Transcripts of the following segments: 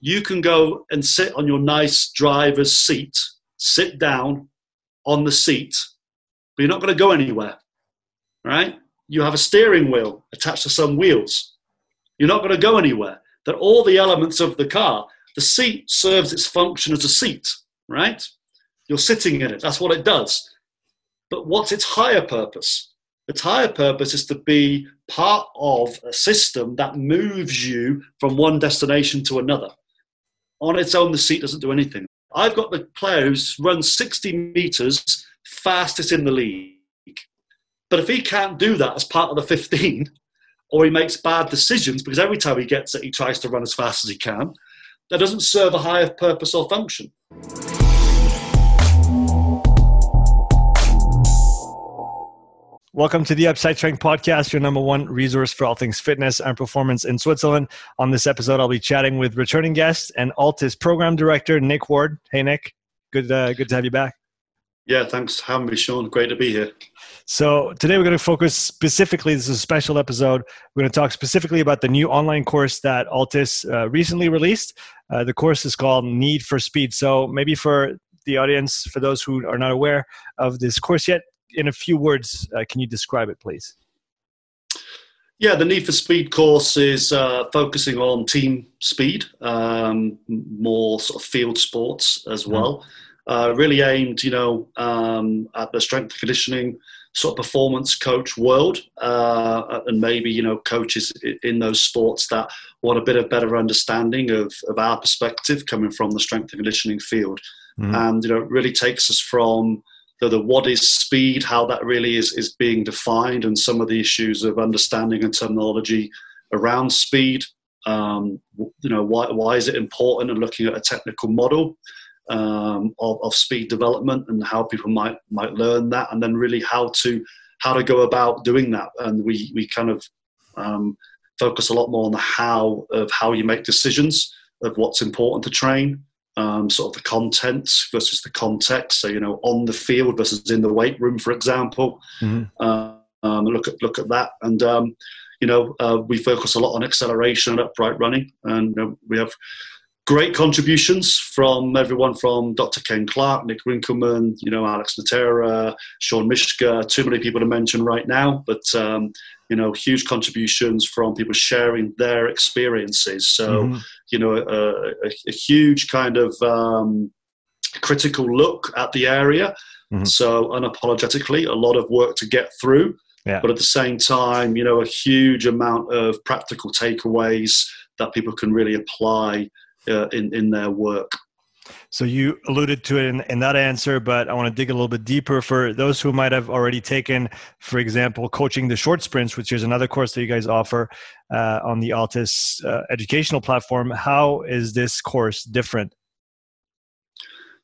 you can go and sit on your nice driver's seat, sit down on the seat, but you're not going to go anywhere, right? You have a steering wheel attached to some wheels. You're not going to go anywhere. That all the elements of the car, the seat serves its function as a seat, right? You're sitting in it. That's what it does. But what's its higher purpose? Its higher purpose is to be part of a system that moves you from one destination to another. On its own, the seat doesn't do anything. I've got the player who's run 60 meters fastest in the league. But if he can't do that as part of the 15, or he makes bad decisions because every time he gets it, he tries to run as fast as he can, that doesn't serve a higher purpose or function. Welcome to the Upside Strength Podcast, your number one resource for all things fitness and performance in Switzerland. On this episode, I'll be chatting with returning guest and Altis program director Nick Ward. Hey, Nick, good, uh, good to have you back. Yeah, thanks for having me, Sean. Great to be here. So today we're going to focus specifically. This is a special episode. We're going to talk specifically about the new online course that Altis uh, recently released. Uh, the course is called Need for Speed. So maybe for the audience, for those who are not aware of this course yet, in a few words, uh, can you describe it, please? Yeah, the Need for Speed course is uh, focusing on team speed, um, more sort of field sports as mm-hmm. well. Uh, really aimed, you know, um, at the strength and conditioning sort of performance coach world, uh, and maybe you know coaches in those sports that want a bit of better understanding of, of our perspective coming from the strength and conditioning field, mm-hmm. and you know, it really takes us from the, the what is speed, how that really is, is being defined, and some of the issues of understanding and terminology around speed. Um, you know, why, why is it important and looking at a technical model um, of, of speed development and how people might might learn that, and then really how to how to go about doing that. And we we kind of um, focus a lot more on the how of how you make decisions of what's important to train um, sort of the contents versus the context. So you know, on the field versus in the weight room, for example. Mm-hmm. Uh, um, look at look at that, and um, you know, uh, we focus a lot on acceleration and upright running, and know, we have great contributions from everyone from Dr. Ken Clark, Nick Winkelman, you know, Alex Natera, Sean Mishka, too many people to mention right now, but, um, you know, huge contributions from people sharing their experiences. So, mm-hmm. you know, a, a, a, huge kind of um, critical look at the area. Mm-hmm. So, unapologetically, a lot of work to get through. Yeah. But at the same time, you know, a huge amount of practical takeaways that people can really apply uh, in in their work. So you alluded to it in, in, that answer, but I want to dig a little bit deeper for those who might have already taken, for example, coaching the short sprints, which is another course that you guys offer uh, on the Altis uh, educational platform. How is this course different?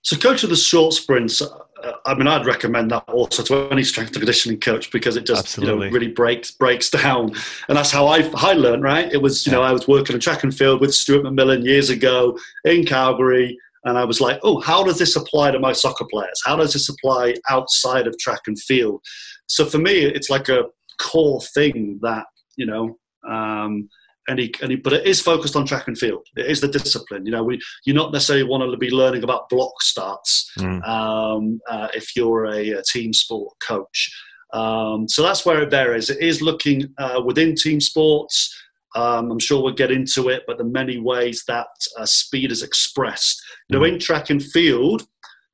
So, coaching the short sprints, uh, I mean, I'd recommend that also to any strength and conditioning coach because it just you know, really breaks breaks down, and that's how I I learned. Right, it was you yeah. know I was working in track and field with Stuart McMillan years ago in Calgary, and I was like, oh, how does this apply to my soccer players? How does this apply outside of track and field? So for me, it's like a core thing that you know. Um, and he, and he, but it is focused on track and field. It is the discipline. You know, we you not necessarily want to be learning about block starts mm. um, uh, if you're a, a, team sport coach. Um, so that's where it varies. It is looking uh, within team sports. Um, I'm sure we'll get into it, but the many ways that uh, speed is expressed. Mm. in track and field,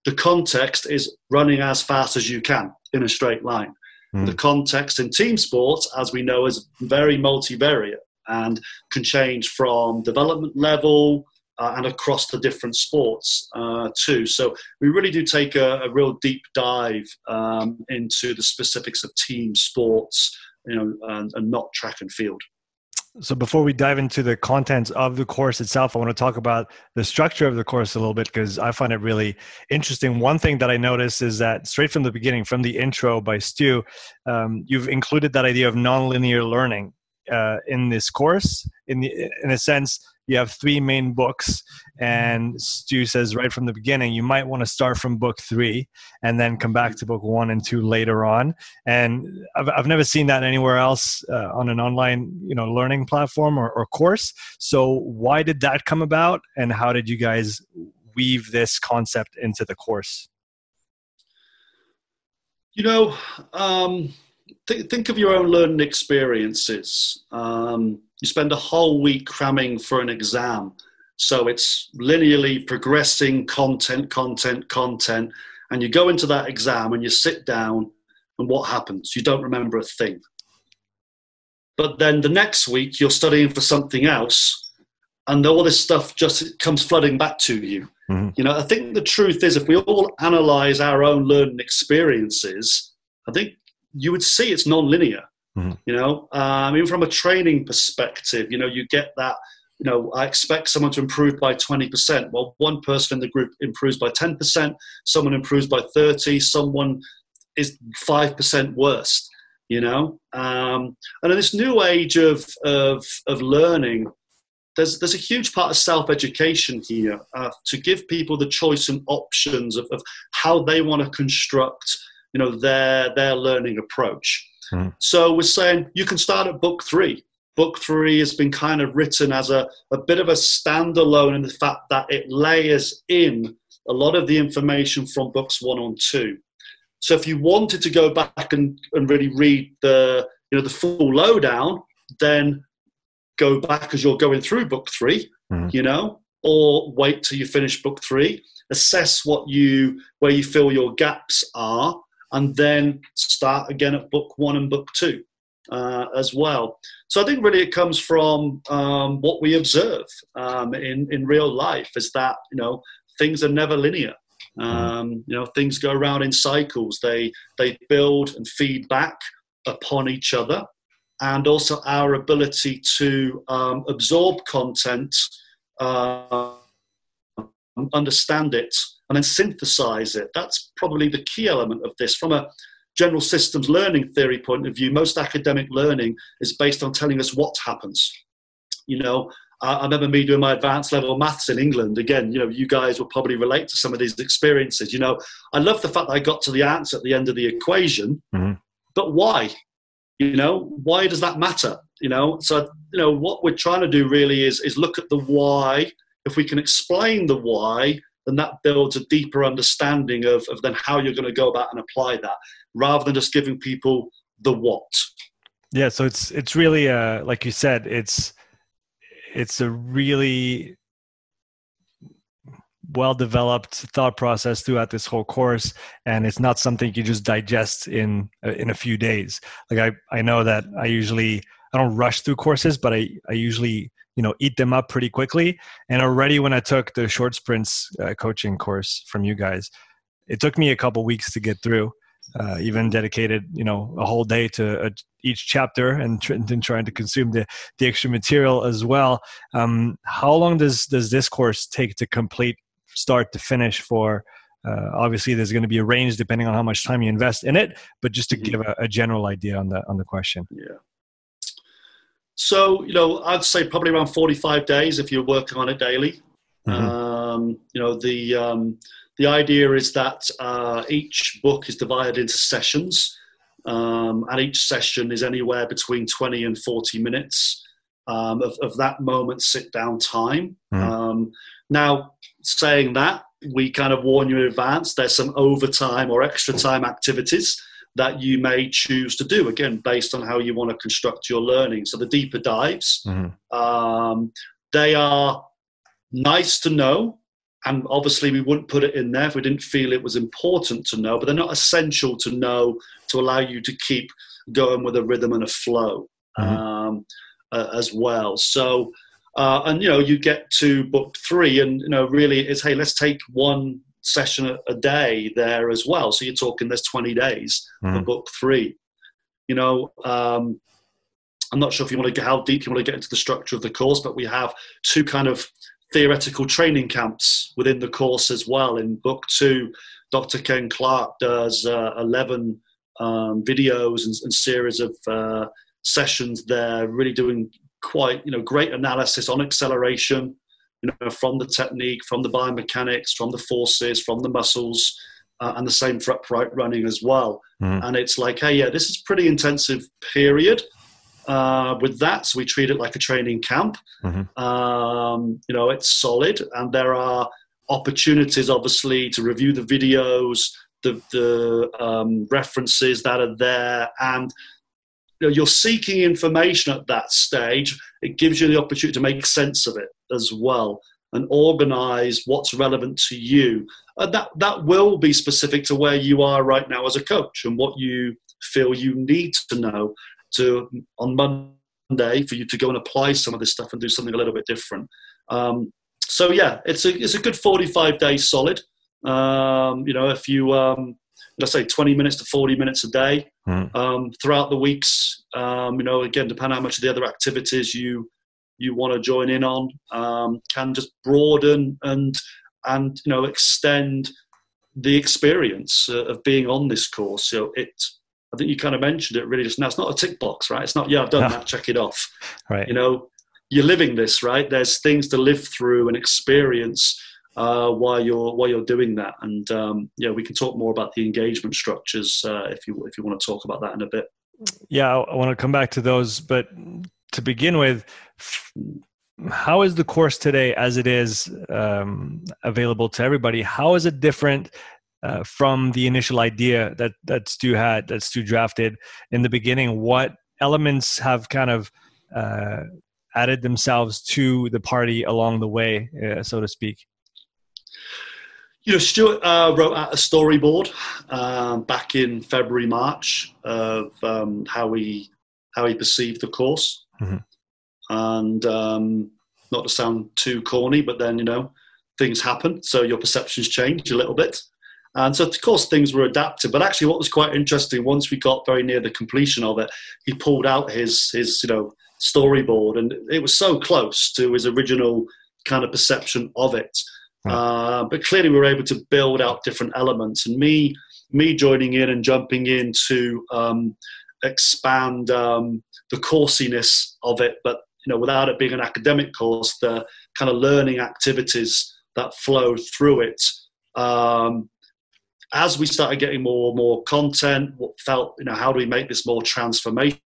the context is running as fast as you can in a straight line. Mm. The context in team sports, as we know, is very multivariate and can change from development level uh, and across the different sports uh, too. So we really do take a, a real deep dive um, into the specifics of team sports, you know, and, and not track and field. So before we dive into the contents of the course itself, I want to talk about the structure of the course a little bit because I find it really interesting. One thing that I noticed is that straight from the beginning, from the intro by Stu, um, you've included that idea of nonlinear learning uh, in this course. In the, in a sense, you have three main books, and Stu says right from the beginning you might want to start from book three and then come back to book one and two later on. And I've I've never seen that anywhere else uh, on an online you know learning platform or, or course. So why did that come about, and how did you guys weave this concept into the course? You know, um, th- think of your own learning experiences. Um, you spend a whole week cramming for an exam. So it's linearly progressing content, content, content. And you go into that exam and you sit down, and what happens? You don't remember a thing. But then the next week, you're studying for something else, and all this stuff just comes flooding back to you. Mm-hmm. You know, I think the truth is, if we all analyze our own learning experiences, I think you would see it's non-linear. Mm-hmm. You know, um, even from a training perspective, you know, you get that. You know, I expect someone to improve by 20%. Well, one person in the group improves by 10%, someone improves by 30, someone is 5% worse, you know? Um, and in this new age of, of, of learning, there's, there's a huge part of self-education here uh, to give people the choice and options of, of how they want to construct you know their their learning approach. Mm. so we're saying you can start at book three. Book three has been kind of written as a, a bit of a standalone in the fact that it layers in a lot of the information from books one and two. So if you wanted to go back and, and really read the you know the full lowdown then go back as you're going through book 3 mm. you know or wait till you finish book three. Assess what you where you feel your gaps are and then start again at book one and book two uh, as well. So I think really it comes from um, what we observe um, in in real life is that you know things are never linear. Um, you know things go around in cycles. They they build and feed back upon each other, and also our ability to um, absorb content, uh, understand it, and then synthesize it. That's probably the key element of this. From a general systems learning theory point of view, most academic learning is based on telling us what happens. You know, I remember me doing my advanced level maths in England. Again, you know, you guys will probably relate to some of these experiences. You know, I love the fact that I got to the answer at the end of the equation, mm-hmm. but why? You know, why does that matter? You know, so you know what we're trying to do really is is look at the why. If we can explain the why, then that builds a deeper understanding of, of then how you're going to go about and apply that rather than just giving people the what. Yeah so it's it's really uh like you said it's it's a really well developed thought process throughout this whole course and it's not something you just digest in uh, in a few days. Like i i know that i usually i don't rush through courses but i i usually you know eat them up pretty quickly. And already when i took the short sprints uh, coaching course from you guys it took me a couple weeks to get through uh, even dedicated you know a whole day to uh, each chapter and, tr- and trying to consume the, the extra material as well. Um, how long does does this course take to complete start to finish for uh, obviously there's going to be a range depending on how much time you invest in it but just to mm-hmm. give a, a general idea on the on the question. Yeah so, you know, I'd say probably around 45 days if you're working on it daily. Mm-hmm. Um, you know, the, um, the idea is that uh, each book is divided into sessions, um, and each session is anywhere between 20 and 40 minutes um, of, of, that moment sit down time. Mm-hmm. now, saying that, we kind of warn you in advance there's some overtime or extra time activities that you may choose to do again based on how you want to construct your learning so the deeper dives mm-hmm. um, they are nice to know and obviously we wouldn't put it in there if we didn't feel it was important to know but they're not essential to know to allow you to keep going with a rhythm and a flow mm-hmm. um, uh, as well so uh, and you know you get to book three and you know really it's hey let's take one session a, a, day there as well. So you're talking there's 20 days mm. for book three. You know, um, I'm not sure if you want to get how deep you want to get into the structure of the course, but we have two kind of theoretical training camps within the course as well. In book two, Dr. Ken Clark does uh, 11 um, videos and, and, series of uh, sessions there, really doing quite you know great analysis on acceleration, you know from the technique, from the biomechanics, from the forces, from the muscles, uh, and the same for upright running as well. Mm. And it's like, hey, yeah, this is pretty intensive period. Uh, with that, so we treat it like a training camp. Mm-hmm. Um, you know, it's solid, and there are opportunities, obviously, to review the videos, the, the um, references that are there, and you know, you're seeking information at that stage. It gives you the opportunity to make sense of it as well and organize what's relevant to you. And that, that will be specific to where you are right now as a coach and what you feel you need to know to on Monday for you to go and apply some of this stuff and do something a little bit different. Um, so yeah, it's a it's a good 45 days solid. Um, you know, if you um, let's say 20 minutes to 40 minutes a day mm. um, throughout the weeks. Um, you know, again, depending how much of the other activities you you want to join in on, um, can just broaden and and you know extend the experience uh, of being on this course. So it, I think you kind of mentioned it really just now. It's not a tick box, right? It's not yeah, I've done no. that, check it off. Right. You know, you're living this, right? There's things to live through and experience uh, while you're while you're doing that. And um, yeah, we can talk more about the engagement structures uh, if you if you want to talk about that in a bit. Yeah, I want to come back to those, but to begin with, how is the course today, as it is um, available to everybody? How is it different? Uh, from the initial idea that that Stu had, that Stu drafted in the beginning, what elements have kind of uh, added themselves to the party along the way, uh, so to speak? You know, Stuart uh, wrote out a storyboard um, back in February, March of um, how he how he perceived the course, mm-hmm. and um, not to sound too corny, but then you know things happen, so your perceptions change a little bit. And so, of course, things were adapted. But actually, what was quite interesting, once we got very near the completion of it, he pulled out his his you know storyboard, and it was so close to his original kind of perception of it. Uh, but clearly, we were able to build out different elements, and me me joining in and jumping into um, expand um, the coursiness of it, but you know, without it being an academic course, the kind of learning activities that flow through it. Um, as we started getting more and more content, what felt, you know, how do we make this more transformational?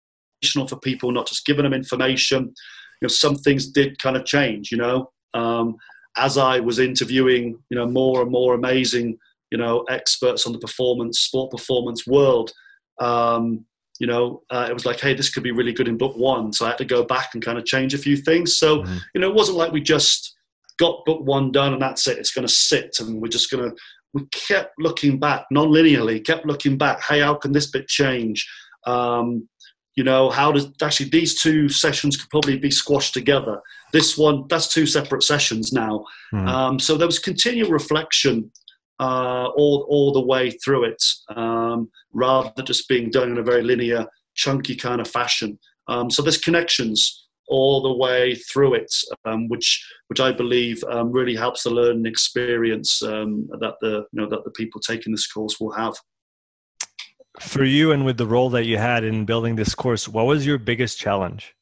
for people, not just giving them information. You know, some things did kind of change. You know, um, as I was interviewing, you know, more and more amazing, you know, experts on the performance, sport performance world. Um, you know, uh, it was like, hey, this could be really good in book one. So I had to go back and kind of change a few things. So, mm-hmm. you know, it wasn't like we just got book one done and that's it. It's going to sit and we're just going to, we kept looking back non-linearly, kept looking back. Hey, how can this bit change? Um, you know how does actually these two sessions could probably be squashed together this one that's two separate sessions now mm. um, so there was continual reflection uh, all, all the way through it um, rather than just being done in a very linear chunky kind of fashion um, so there's connections all the way through it um, which which I believe um, really helps the learning experience um, that the you know that the people taking this course will have for you and with the role that you had in building this course, what was your biggest challenge?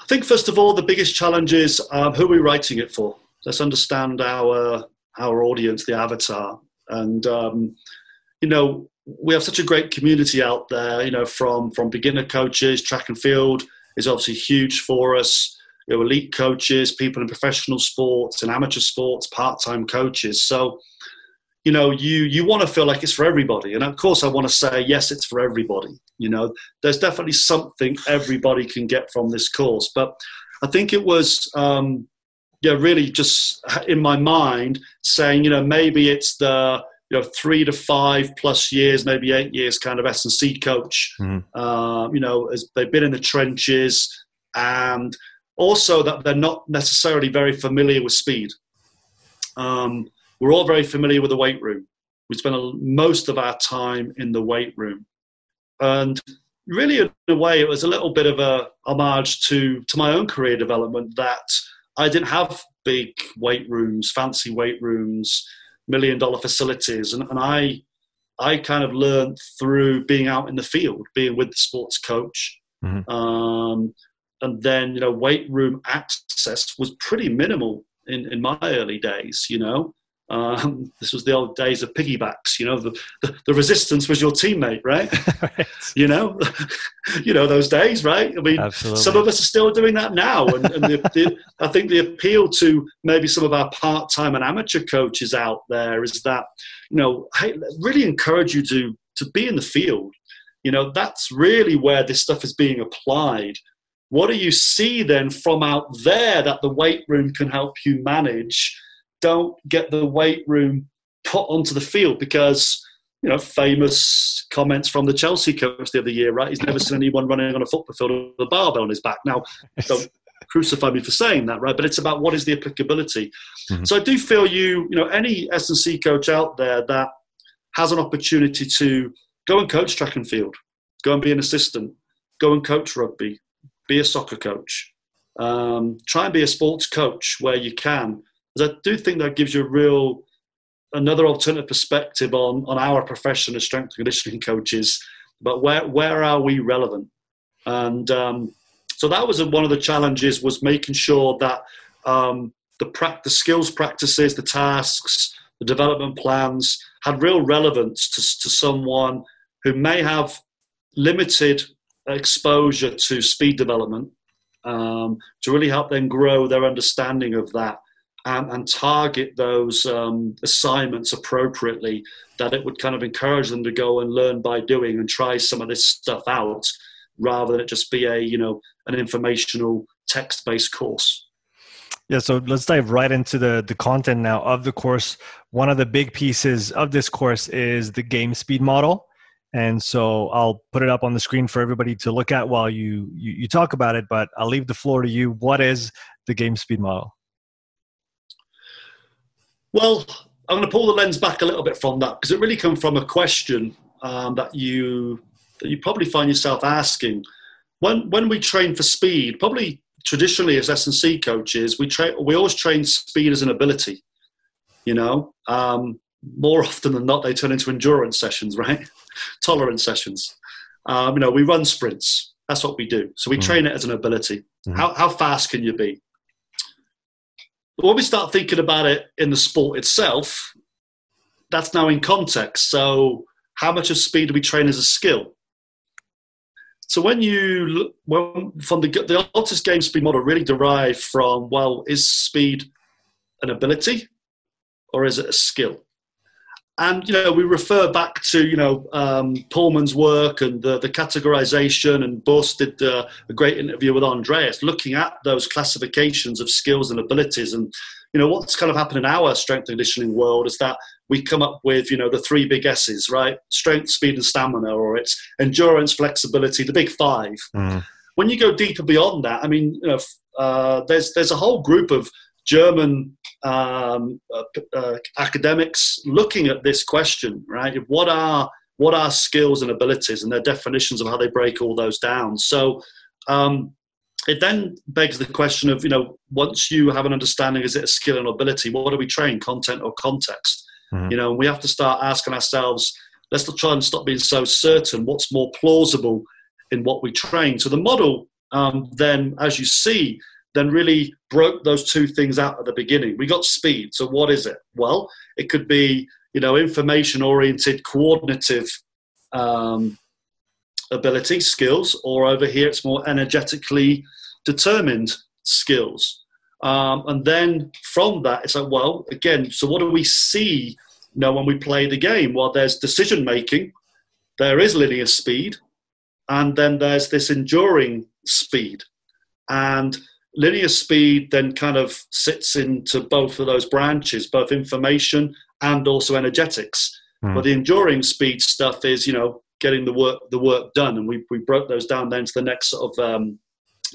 I think first of all, the biggest challenge is um, who are we writing it for? Let's understand our our audience, the avatar, and um, you know we have such a great community out there. You know, from from beginner coaches, track and field is obviously huge for us. You know, elite coaches, people in professional sports and amateur sports, part time coaches. So you know you you want to feel like it's for everybody and of course i want to say yes it's for everybody you know there's definitely something everybody can get from this course but i think it was um yeah really just in my mind saying you know maybe it's the you know three to five plus years maybe eight years kind of s&c coach mm-hmm. uh, you know as they've been in the trenches and also that they're not necessarily very familiar with speed um, we're all very familiar with the weight room. We spend most of our time in the weight room. And really, in a way, it was a little bit of a homage to, to my own career development that I didn't have big weight rooms, fancy weight rooms, million dollar facilities. And, and I, I kind of learned through being out in the field, being with the sports coach, Mm-hmm. Um, and then, you know, weight room access was pretty minimal in, in my early days, you know. Um, this was the old days of piggybacks. You know, the, the, the resistance was your teammate, right? right. You know, you know those days, right? I mean, Absolutely. some of us are still doing that now, and, and the, the, I think the appeal to maybe some of our part-time and amateur coaches out there is that you know, hey, really encourage you to to be in the field. You know, that's really where this stuff is being applied. What do you see then from out there that the weight room can help you manage? Don't get the weight room put onto the field because you know famous comments from the Chelsea coach the other year, right? He's never seen anyone running on a football field with a barbell on his back. Now, don't crucify me for saying that, right? But it's about what is the applicability. Mm-hmm. So I do feel you, you know, any S and C coach out there that has an opportunity to go and coach track and field, go and be an assistant, go and coach rugby, be a soccer coach, um, try and be a sports coach where you can because I do think that gives you a real another alternative perspective on on our profession as strength and conditioning coaches. But where where are we relevant? And um, so that was one of the challenges was making sure that um, the skills practices, the tasks, the development plans had real relevance to, to someone who may have limited exposure to speed development um, to really help them grow their understanding of that and, and target those um, assignments appropriately, that it would kind of encourage them to go and learn by doing and try some of this stuff out rather than it just be a, you know, an informational text based course. Yeah, so let's dive right into the the content now of the course. One of the big pieces of this course is the game speed model. And so I'll put it up on the screen for everybody to look at while you, you, you talk about it, but I'll leave the floor to you. What is the game speed model? Well, I'm going to pull the lens back a little bit from that because it really comes from a question um, that you that you probably find yourself asking when when we train for speed. Probably traditionally as S and C coaches, we train we always train speed as an ability. You know, um, more often than not, they turn into endurance sessions, right? Tolerance sessions. Um, you know, we run sprints. That's what we do. So we mm. train it as an ability. Mm. How, how fast can you be? But when we start thinking about it in the sport itself, that's now in context. So, how much of speed do we train as a skill? So, when you when from the the Altis game speed model really derived from well, is speed an ability or is it a skill? And you know, we refer back to you know um, Pullman's work and the, the categorization, and Bus did uh, a great interview with Andreas, looking at those classifications of skills and abilities. And you know, what's kind of happened in our strength and conditioning world is that we come up with you know the three big S's, right? Strength, speed, and stamina, or it's endurance, flexibility, the big five. Mm. When you go deeper beyond that, I mean, you know, uh, there's there's a whole group of German um, uh, uh, academics looking at this question, right? What are what are skills and abilities, and their definitions of how they break all those down. So um, it then begs the question of, you know, once you have an understanding, is it a skill and ability? What do we train, content or context? Mm-hmm. You know, we have to start asking ourselves. Let's try and stop being so certain. What's more plausible in what we train? So the model, um, then, as you see, then really broke those two things out at the beginning. We got speed. So what is it? Well, it could be you know information oriented coordinative um, ability skills, or over here it's more energetically determined skills. Um, and then from that, it's like, well, again, so what do we see you know, when we play the game? Well, there's decision making, there is linear speed, and then there's this enduring speed. And linear speed then kind of sits into both of those branches, both information and also energetics. Mm. But the enduring speed stuff is, you know, getting the work the work done, and we we broke those down then to the next sort of um,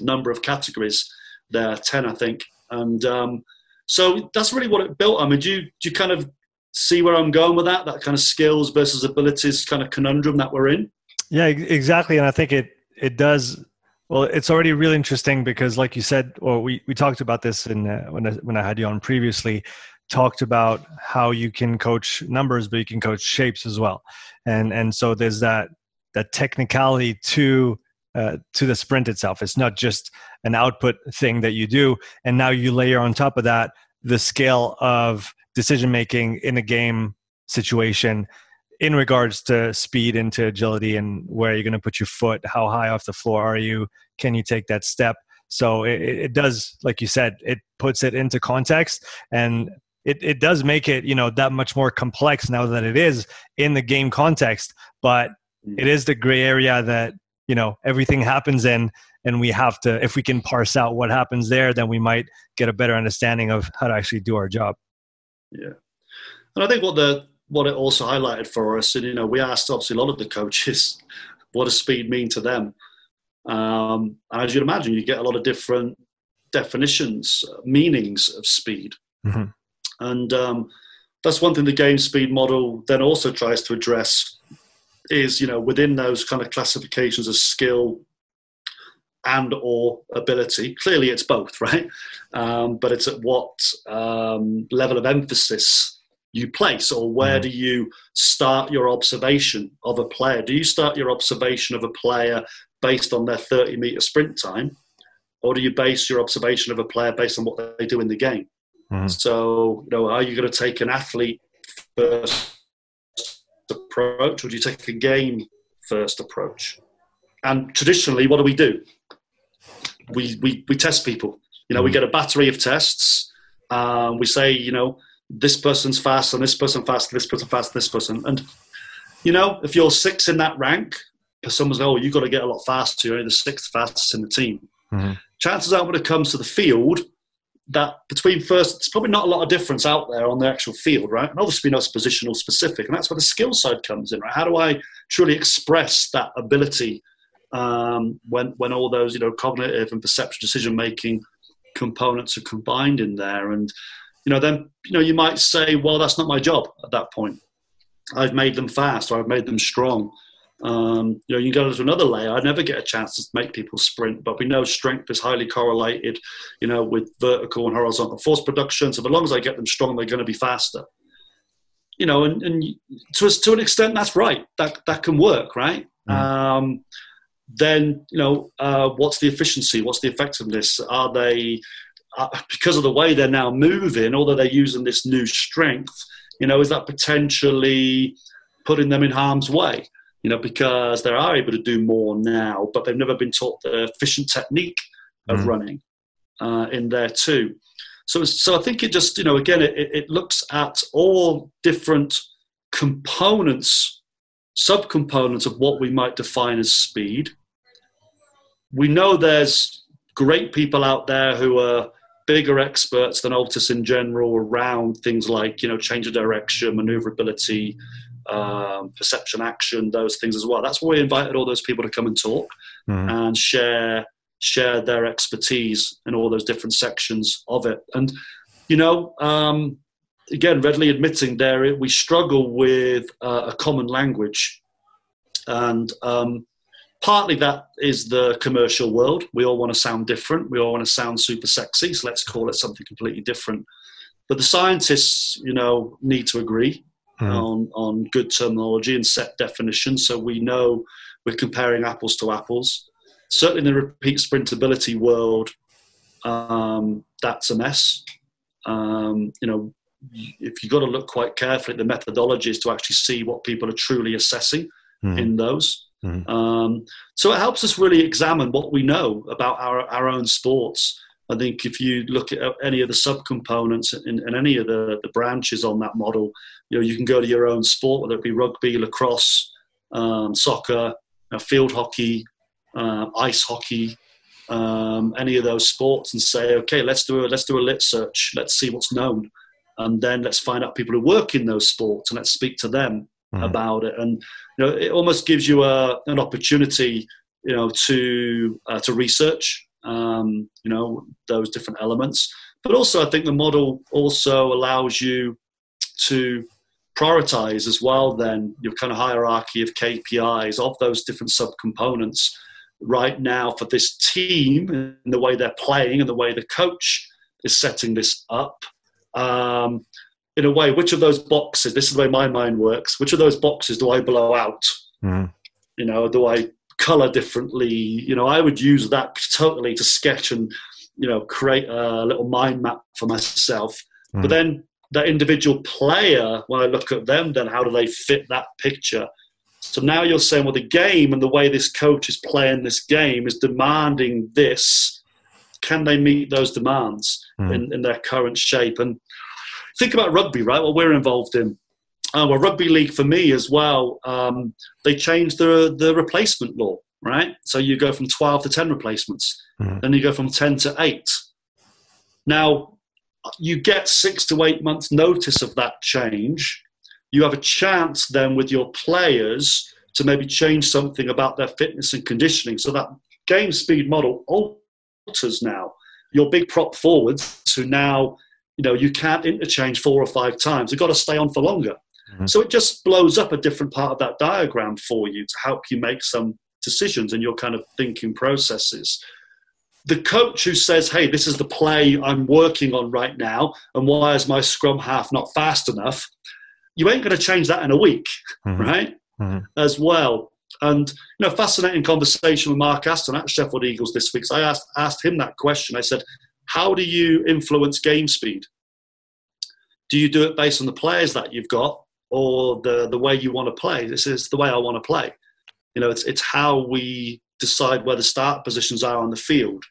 number of categories. There, ten, I think, and um, so that's really what it built. I mean, do you do you kind of see where I'm going with that? That kind of skills versus abilities kind of conundrum that we're in. Yeah, exactly, and I think it it does well, it's already really interesting because, like you said, or we, we talked about this in uh, when I, when I had you on previously, talked about how you can coach numbers, but you can coach shapes as well, and and so there's that that technicality to uh, to the sprint itself. It's not just an output thing that you do, and now you layer on top of that the scale of decision making in a game situation in regards to speed into agility and where you're going to put your foot how high off the floor are you? Can you take that step? So it, it does like you said it puts it into context and it, it does make it you know that much more complex now that it is in the game context. But mm. it is the gray area that you know everything happens in and we have to if we can parse out what happens there then we might get a better understanding of how to actually do our job. Yeah. And i think what the what it also highlighted for us and you know we asked obviously a lot of the coaches what does speed mean to them. Um, and as you'd imagine you get a lot of different definitions meanings of speed. Mm-hmm. and um, that's one thing the game speed model then also tries to address is you know within those kind of classifications of skill and or ability. Clearly it's both right? Um, but it's at what um, level of emphasis you place or where mm. do you start your observation of a player do you start your observation of a player based on their 30 meter sprint time or do you base your observation of a player based on what they do in the game mm. so you know are you going to take an athlete first approach or do you take a game first approach and traditionally what do we do we, we, we test people. You know, we mm. get a battery of tests. Um, we say, you know, this person's fast and this person fast, this person fast, this person. And, you know, if you're six in that rank, someone's like, oh, you've got to get a lot faster. You're the sixth fastest in the team. Mm-hmm. Chances are when it comes to the field, that between first, it's probably not a lot of difference out there on the actual field, right? And obviously, not positional specific. And that's where the skill side comes in, right? How do I truly express that ability um, when when all those you know cognitive and perceptual decision making components are combined in there and you know then you know you might say well that's not my job at that point. I've made them fast or i've made them strong. Um, you know you go to another layer. I never get a chance to make people sprint but we know strength is highly correlated you know with vertical and horizontal force production. So as long as i get them strong they're going to be faster. You know and, and to, to an extent that's right. That that can work right? Mm. um, then you know uh, what's the efficiency? What's the effectiveness? Are they uh, because of the way they're now moving although they're using this new strength you know is that potentially putting them in harm's way you know because they are able to do more now but they've never been taught the efficient technique of mm. running uh, in there too so so i think it just you know again it, it looks at all different components subcomponents of what we might define as speed we know there's great people out there who are bigger experts than Altis in general around things like you know change of direction, maneuverability, um, perception, action, those things as well. That's why we invited all those people to come and talk mm. and share share their expertise in all those different sections of it. And you know, um, again, readily admitting there we struggle with uh, a common language, and um, partly that is the commercial world. We all want to sound different. We all want to sound super sexy. So let's call it something completely different. But the scientists, you know, need to agree mm. on, on good terminology and set definitions. So we know we're comparing apples to apples. Certainly in the repeat sprintability world, um, that's a mess. Um, you know, if you've got to look quite carefully at the methodologies to actually see what people are truly assessing mm. in those. Mm-hmm. Um, so it helps us really examine what we know about our, our own sports. I think if you look at any of the subcomponents in, in any of the, the branches on that model, you know, you can go to your own sport, whether it be rugby, lacrosse, um, soccer, uh, field hockey, uh, ice hockey, um, any of those sports, and say, okay, let's do a let's do a lit search. Let's see what's known, and then let's find out people who work in those sports, and let's speak to them mm. about it. And you know, it almost gives you a, an opportunity, you know, to uh, to research, um, you know, those different elements. But also, I think the model also allows you to prioritize as well. Then your kind of hierarchy of KPIs of those different subcomponents. Right now, for this team and the way they're playing and the way the coach is setting this up, um, in a way, which of those boxes, this is the way my mind works, which of those boxes do I blow out? Mm. You know, do I color differently. You know, I would use that totally to sketch and you know create a little mind map for myself. Mm. But hmm. then that individual player, when I look at them, then how do they fit that picture? So now you're saying, well, the game and the way this coach is playing this game is demanding this. Can they meet those demands mm. in, in their current shape? And think about rugby, right? What we're involved in. Uh, well, rugby league for me as well. Um, they changed the the replacement law, right? So you go from twelve to ten replacements, mm. then you go from ten to eight. Now you get six to eight months notice of that change. You have a chance then with your players to maybe change something about their fitness and conditioning. So that game speed model alters now. Your big prop forwards who now, you know, you can't interchange four or five times. You've got to stay on for longer. Mm-hmm. So it just blows up a different part of that diagram for you to help you make some decisions in your kind of thinking processes the coach who says, "Hey, this is the play I'm working on right now, and why is my scrum half not fast enough?" You ain't going to change that in a week, mm-hmm. right? Mm-hmm. As well, and you know, fascinating conversation with Mark Aston at Sheffield Eagles this week. So I asked asked him that question. I said, "How do you influence game speed? Do you do it based on the players that you've got, or the the way you want to play? This is the way I want to play. You know, it's it's how we decide where the start positions are on the field,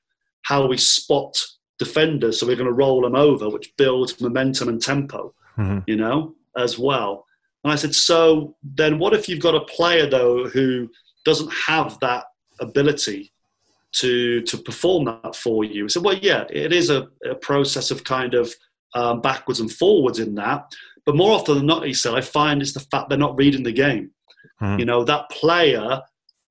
how we spot defenders, so we're going to roll them over, which builds momentum and tempo, mm-hmm. you know, as well. And I said, so then what if you've got a player though who doesn't have that ability to to perform that for you? Said, well, yeah, it is a, a process of kind of um, backwards and forwards in that. But more often than not, he said, I find it's the fact they're not reading the game. Mm-hmm. You know, that player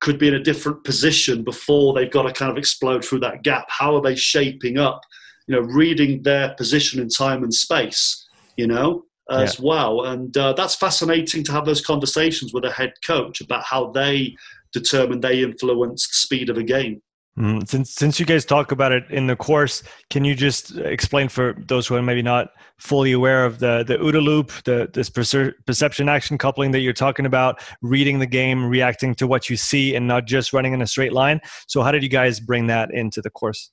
could be in a different position before they've got to kind of explode through that gap. How are they shaping up? You know, reading their position in time and space. You know, as yeah. well, and uh, that's fascinating to have those conversations with a head coach about how they determine they influence the speed of a game. Mm, since since you guys talk about it in the course, can you just explain for those who are maybe not fully aware of the the OODA loop, the this perception action coupling that you're talking about, reading the game, reacting to what you see, and not just running in a straight line? So, how did you guys bring that into the course?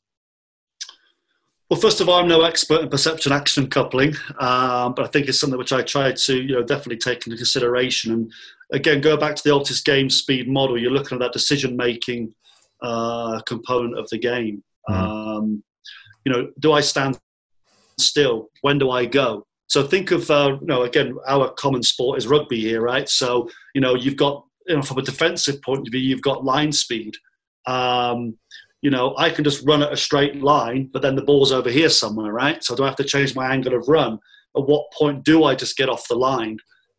Well, first of all, I'm no expert in perception action coupling, um, but I think it's something which I try to, you know, definitely take into consideration. And again, go back to the Altis game speed model. You're looking at that decision making uh, component of the game. Mm. Um, you know, do I stand still? When do I go? So think of, uh, you know, again, our common sport is rugby here, right? So, you know, you've got, you know, from a defensive point of view, you've got line speed. Um, you know, I can just run at a straight line, but then the ball's over here somewhere, right? So do I have to change my angle of run? At what point do I just get off the line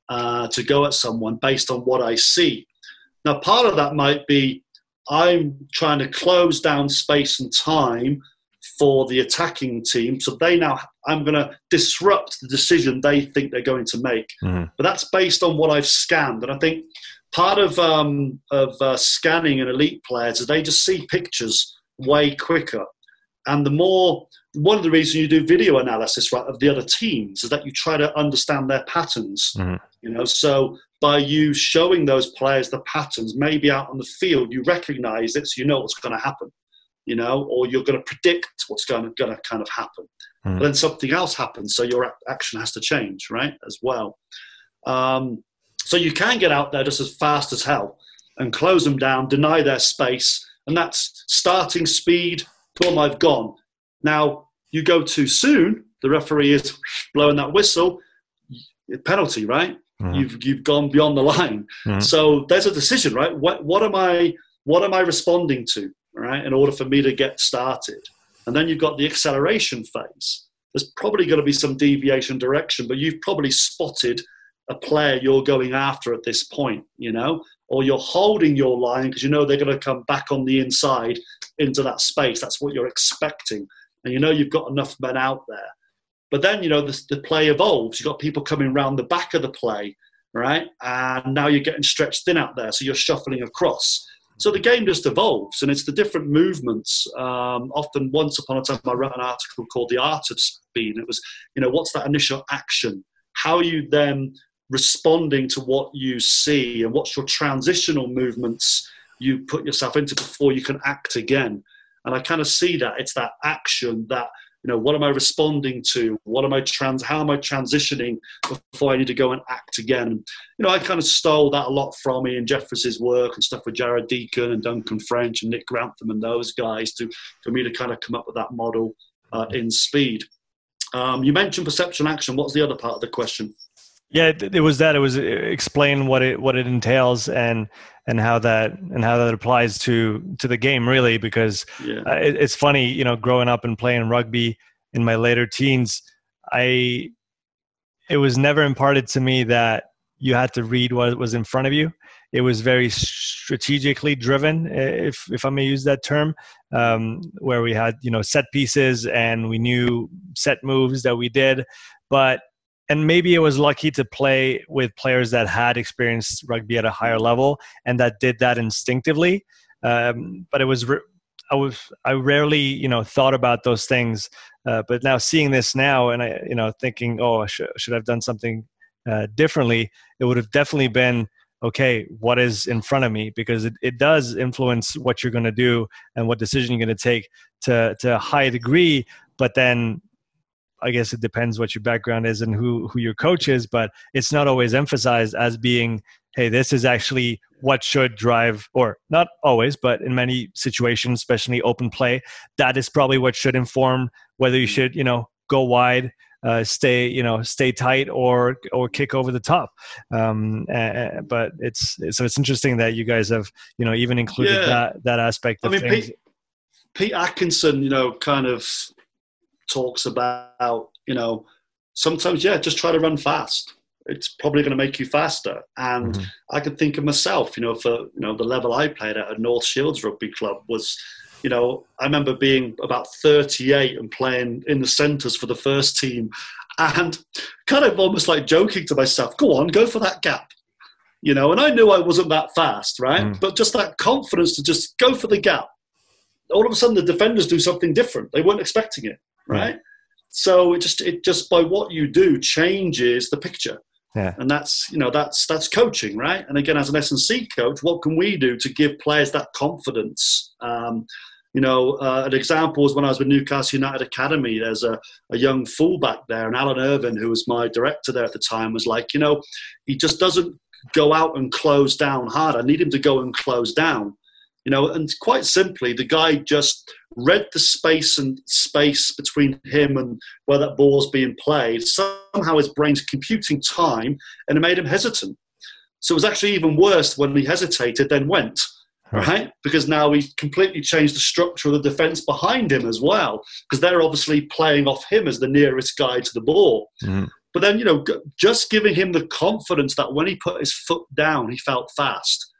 uh, to go at someone based on what I see? Now, part of that might be I'm trying to close down space and time for the attacking team. So they now, I'm going to disrupt the decision they think they're going to make. Mm-hmm. But that's based on what I've scanned. And I think part of, um, of uh, scanning an elite player is they just see pictures way quicker. And the more, one of the reasons you do video analysis right, of the other teams is that you try to understand their patterns. Mm-hmm. You know, so by you showing those players the patterns, maybe out on the field, you recognize it, so you know what's going to happen, you know, or you're going to predict what's going to, going to kind of happen. Mm. But then something else happens, so your action has to change, right, as well. Um, so you can get out there just as fast as hell and close them down, deny their space, and that's starting speed. Boom, I've gone. Now you go too soon. The referee is blowing that whistle. Penalty, right? Mm-hmm. You've you've gone beyond the line. Mm-hmm. So there's a decision, right? What what am I what am I responding to, right? In order for me to get started, and then you've got the acceleration phase. There's probably going to be some deviation direction, but you've probably spotted a player you're going after at this point, you know, or you're holding your line because you know they're going to come back on the inside into that space. That's what you're expecting, and you know you've got enough men out there. But then, you know, the, the play evolves. You've got people coming around the back of the play, right? And now you're getting stretched thin out there, so you're shuffling across. So the game just evolves, and it's the different movements. Um, often, once upon a time, I wrote an article called "The Art of Speed." It was, you know, what's that initial action? How are you then responding to what you see, and what's your transitional movements you put yourself into before you can act again. And I kind of see that it's that action that you know what am I responding to? What am I trans? How am I transitioning before I need to go and act again? You know, I kind of stole that a lot from Ian Jeffreys' work and stuff with Jared Deacon and Duncan French and Nick Grantham and those guys to for me to kind of come up with that model uh, in speed. Um, you mentioned perception action. What's the other part of the question? Yeah, it was that. It was uh, explain what it what it entails and and how that and how that applies to to the game really because yeah. uh, it, it's funny you know growing up and playing rugby in my later teens I it was never imparted to me that you had to read what was in front of you. It was very strategically driven, if if I may use that term, um, where we had you know set pieces and we knew set moves that we did, but and maybe it was lucky to play with players that had experienced rugby at a higher level and that did that instinctively. Um, but it was I was I rarely you know thought about those things, uh, but now seeing this now and I you know thinking oh should should I've done something uh, differently, it would have definitely been okay what is in front of me because it, it does influence what you're going to do and what decision you're going to take to to a high degree but then I guess it depends what your background is and who who your coach is, but it's not always emphasized as being, hey, this is actually what should drive, or not always, but in many situations, especially open play, that is probably what should inform whether you should, you know, go wide, uh, stay, you know, stay tight, or or kick over the top. Um, uh, but it's so it's interesting that you guys have, you know, even included yeah. that that aspect. I mean, things. Pete, Pete Atkinson, you know, kind of talks about, you know, sometimes, yeah, just try to run fast. It's probably going to make you faster. And mm-hmm. I can think of myself, you know, for, you know, the level I played at at North Shields Rugby Club was, you know, I remember being about 38 and playing in the centres for the first team and kind of almost like joking to myself, go on, go for that gap. You know, and I knew I wasn't that fast, right? Mm. But just that confidence to just go for the gap. All of a sudden, the defenders do something different. They weren't expecting it right? So it just it just by what you do changes the picture. Yeah. And that's you know that's that's coaching, right? And again, as an S and C coach, what can we do to give players that confidence? Um, you know, uh, an example was when I was with Newcastle United Academy. There's a, a young fullback there, and Alan Irvine, who was my director there at the time, was like, you know, he just doesn't go out and close down hard. I need him to go and close down. You know, and quite simply, the guy just read the space and space between him and where that ball ball's being played. Somehow his brain's computing time, and it made him hesitant. So it was actually even worse when he hesitated, then went right? Because now he's completely changed the structure of the defense behind him as well, because they're obviously playing off him as the nearest guy to the ball. Mm. But then, you know, just giving him the confidence that when he put his foot down, he felt fast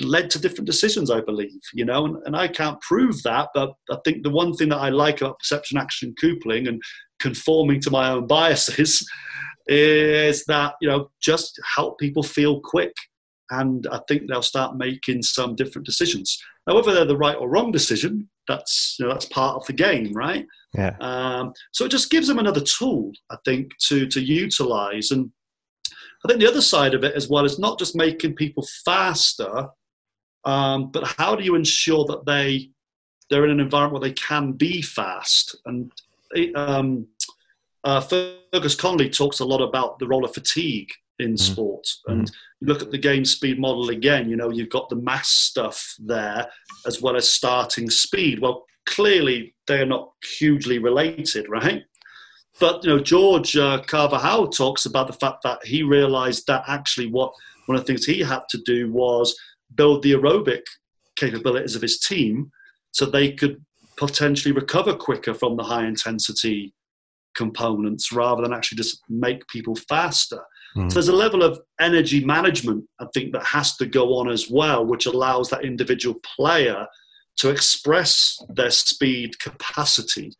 led to different decisions, I believe, you know, and, and I can't prove that, but I think the one thing that I like about perception action coupling and conforming to my own biases is that, you know, just help people feel quick. And I think they'll start making some different decisions. Now, whether they're the right or wrong decision, that's you know, that's part of the game, right? Yeah. Um, so it just gives them another tool, I think, to to utilize. And I think the other side of it as well is not just making people faster, um, but how do you ensure that they they're in an environment where they can be fast? And um, uh, Fergus Connolly talks a lot about the role of fatigue in mm-hmm. sport. And mm-hmm. you look at the game speed model again, you know, you've got the mass stuff there as well as starting speed. Well, clearly they're not hugely related, right? But, you know, George uh, Carver talks about the fact that he realized that actually what one of the things he had to do was build the aerobic capabilities of his team so they could potentially recover quicker from the high intensity components rather than actually just make people faster. Mm. So there's a level of energy management, I think, that has to go on as well, which allows that individual player to express their speed capacity.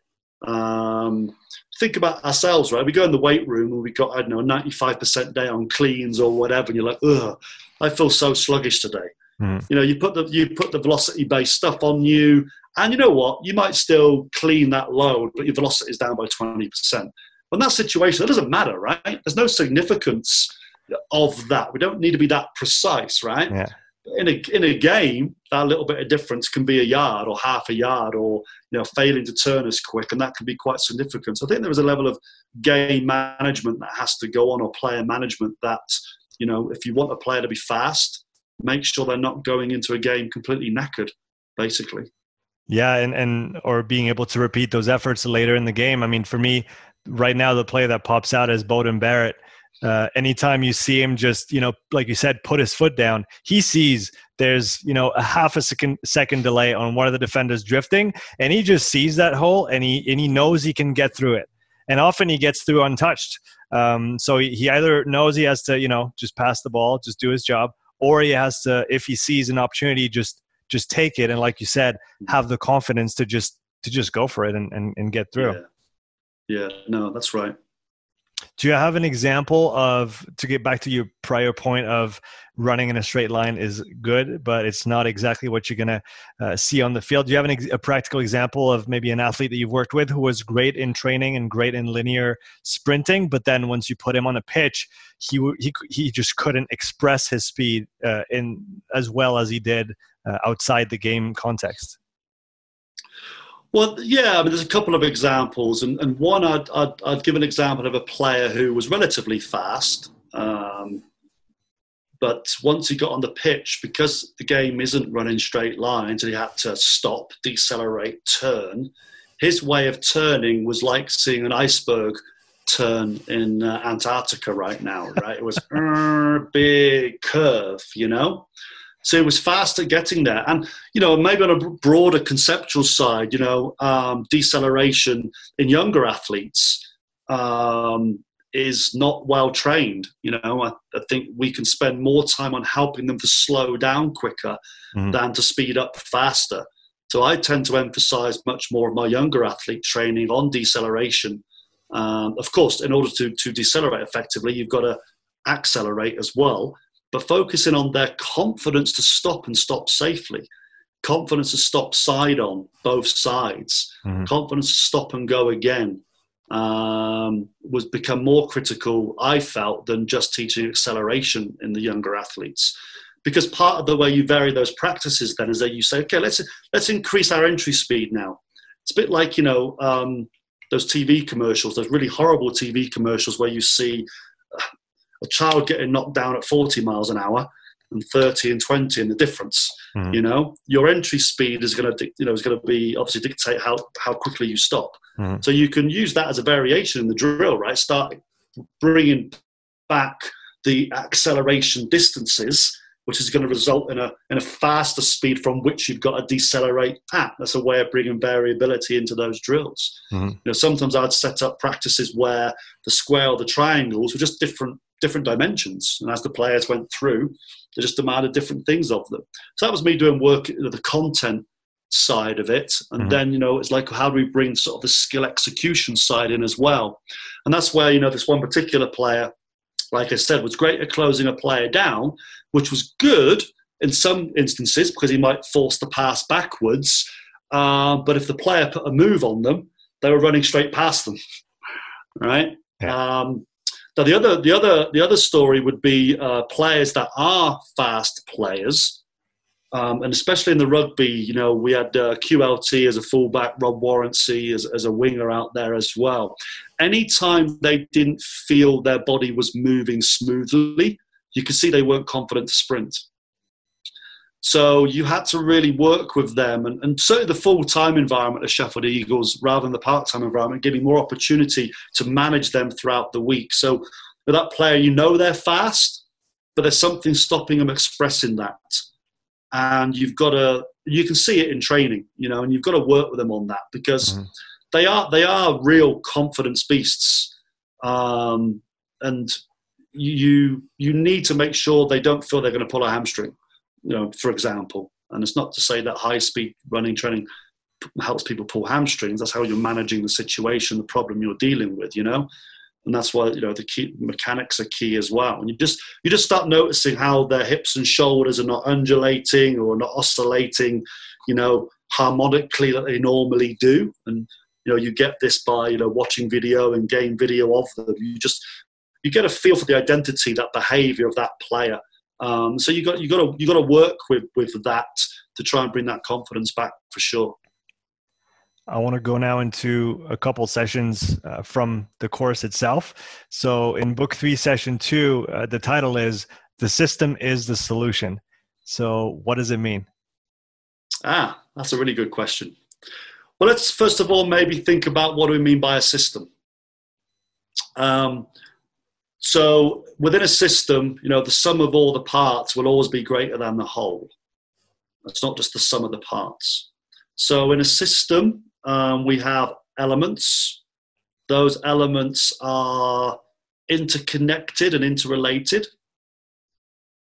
Um, think about ourselves, right? We go in the weight room and we got, I don't know, a 95% day on cleans or whatever, and you're like, ugh, I feel so sluggish today. Mm. You know, you put the you put the velocity based stuff on you, and you know what? You might still clean that load, but your velocity is down by twenty percent. In that situation, it doesn't matter, right? There's no significance of that. We don't need to be that precise, right? Yeah. in a in a game, that little bit of difference can be a yard or half a yard, or you know, failing to turn as quick, and that can be quite significant. So I think there is a level of game management that has to go on, or player management that you know, if you want a player to be fast, make sure they're not going into a game completely knackered, basically. Yeah, and and or being able to repeat those efforts later in the game. I mean, for me, right now, the play that pops out is Beauden Barrett. Uh, anytime you see him just, you know, like you said, put his foot down, he sees there's, you know, a half a second second delay on one of the defenders drifting, and he just sees that hole and he and he knows he can get through it. And often he gets through untouched. Um, so he, he either knows he has to, you know, just pass the ball, just do his job, or he has to, if he sees an opportunity, just just take it and like you said have the confidence to just to just go for it and, and, and get through. Yeah. yeah. No that's right do you have an example of to get back to your prior point of running in a straight line is good but it's not exactly what you're going to uh, see on the field do you have an, a practical example of maybe an athlete that you've worked with who was great in training and great in linear sprinting but then once you put him on a pitch he he, he just couldn't express his speed uh, in as well as he did uh, outside the game context? Well, yeah, I mean, there's a couple of examples, and, and one I'd, I'd, I'd, give an example of a player who was relatively fast, um, but once he got on the pitch, because the game isn't running straight lines, and he had to stop, decelerate, turn. His way of turning was like seeing an iceberg turn in uh, Antarctica right now, right? It was a big curve, you know. So it was fast at getting there. And, you know, maybe on a broader conceptual side, you know, um, deceleration in younger athletes um, is not well trained. You know, I, I, think we can spend more time on helping them to slow down quicker mm-hmm. than to speed up faster. So I tend to emphasize much more of my younger athlete training on deceleration. Um, of course, in order to, to decelerate effectively, you've got to accelerate as well but focusing on their confidence to stop and stop safely, confidence to stop side on both sides, mm-hmm. confidence to stop and go again um, was become more critical, I felt, than just teaching acceleration in the younger athletes. Because part of the way you vary those practices then is that you say, okay, let's let's increase our entry speed now. It's a bit like you know um, those TV commercials, those really horrible TV commercials where you see a child getting knocked down at 40 miles an hour and 30 and 20 and the difference mm. you know your entry speed is going to you know is going to be obviously dictate how how quickly you stop mm. so you can use that as a variation in the drill right start bringing back the acceleration distances which is going to result in a in a faster speed from which you've got to decelerate at. That's a way of bringing variability into those drills. Mm-hmm. You know, sometimes I'd set up practices where the square or the triangles were just different different dimensions. And as the players went through, they just demanded different things of them. So that was me doing work, you know, the content side of it. And mm-hmm. then, you know, it's like, how do we bring sort of the skill execution side in as well? And that's where, you know, this one particular player, like I said, was great at closing a player down, which was good in some instances because he might force the pass backwards. Uh, but if the player put a move on them, they were running straight past them. right? Yeah. Um, now the other the other the other story would be uh, players that are fast players, um, and especially in the rugby, you know, we had uh, QLT as a fullback, Rob Worrincy as, as a winger out there as well. Anytime they didn't feel their body was moving smoothly, you could see they weren't confident to sprint. So you had to really work with them, and, and certainly the full-time environment of Sheffield Eagles, rather than the part-time environment, giving more opportunity to manage them throughout the week. So with that player, you know they're fast, but there's something stopping them expressing that, and you've got to you can see it in training, you know, and you've got to work with them on that because mm-hmm. they are they are real confidence beasts, um, and you you need to make sure they don't feel they're going to pull a hamstring you know, for example. And it's not to say that high speed running training helps people pull hamstrings. That's how you're managing the situation, the problem you're dealing with, you know. And that's why you know the key mechanics are key as well. And you just you just start noticing how their hips and shoulders are not undulating or not oscillating, you know, harmonically that they normally do. And you know you get this by you know watching video and game video of them. You just you get a feel for the identity, that behaviour of that player Um, so you got you got to you got to work with with that to try and bring that confidence back for sure. I want to go now into a couple sessions uh, from the course itself. So, in book three, session two, uh, the title is The System is the Solution. So, what does it mean? Ah, that's a really good question. Well, let's first of all maybe think about what do we mean by a system. Um, so, within a system, you know, the sum of all the parts will always be greater than the whole. It's not just the sum of the parts. So, in a system, um, we have elements. Those elements are interconnected and interrelated,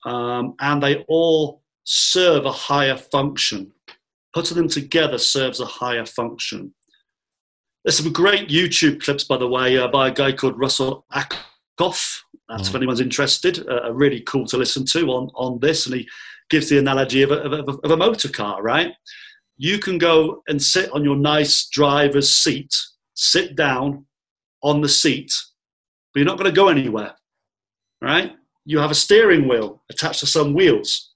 um, and they all serve a higher function. Putting them together serves a higher function. There's some great YouTube clips, by the way, uh, by a guy called Russell Ackoff. That's mm. if anyone's interested. Uh, really cool to listen to on, on this. And he gives the analogy of a, of a, of a motor car, right? you can go and sit on your nice driver's seat, sit down on the seat, but you're not going to go anywhere, right? You have a steering wheel attached to some wheels.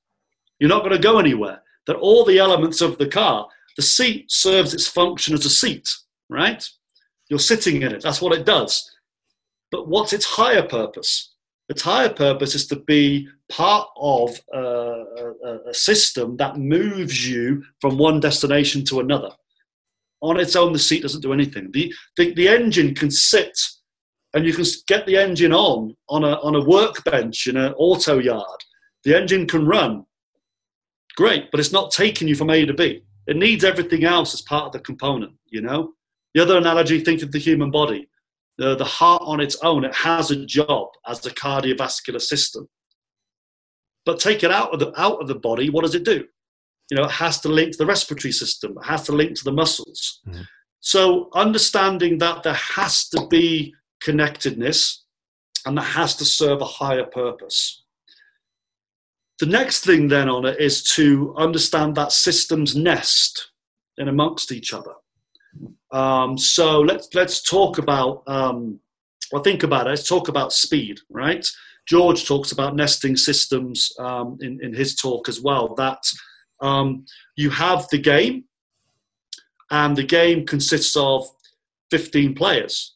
You're not going to go anywhere. That all the elements of the car, the seat serves its function as a seat, right? You're sitting in it. That's what it does. But what's its higher purpose? Its higher purpose is to be part of a, a, a, system that moves you from one destination to another. On its own, the seat doesn't do anything. The, the, the engine can sit and you can get the engine on on a, on a workbench in an auto yard. The engine can run. Great, but it's not taking you from A to B. It needs everything else as part of the component, you know? The other analogy, think of the human body. The, the heart on its own, it has a job as a cardiovascular system but take it out of the out of the body, what does it do? You know, it has to link to the respiratory system, it has to link to the muscles. Mm-hmm. So understanding that there has to be connectedness and that has to serve a higher purpose. The next thing then on it is to understand that systems nest in amongst each other. Um, so let's let's talk about um, well think about it. Let's talk about speed, right? George talks about nesting systems um, in, in his talk as well, that um, you have the game, and the game consists of 15 players.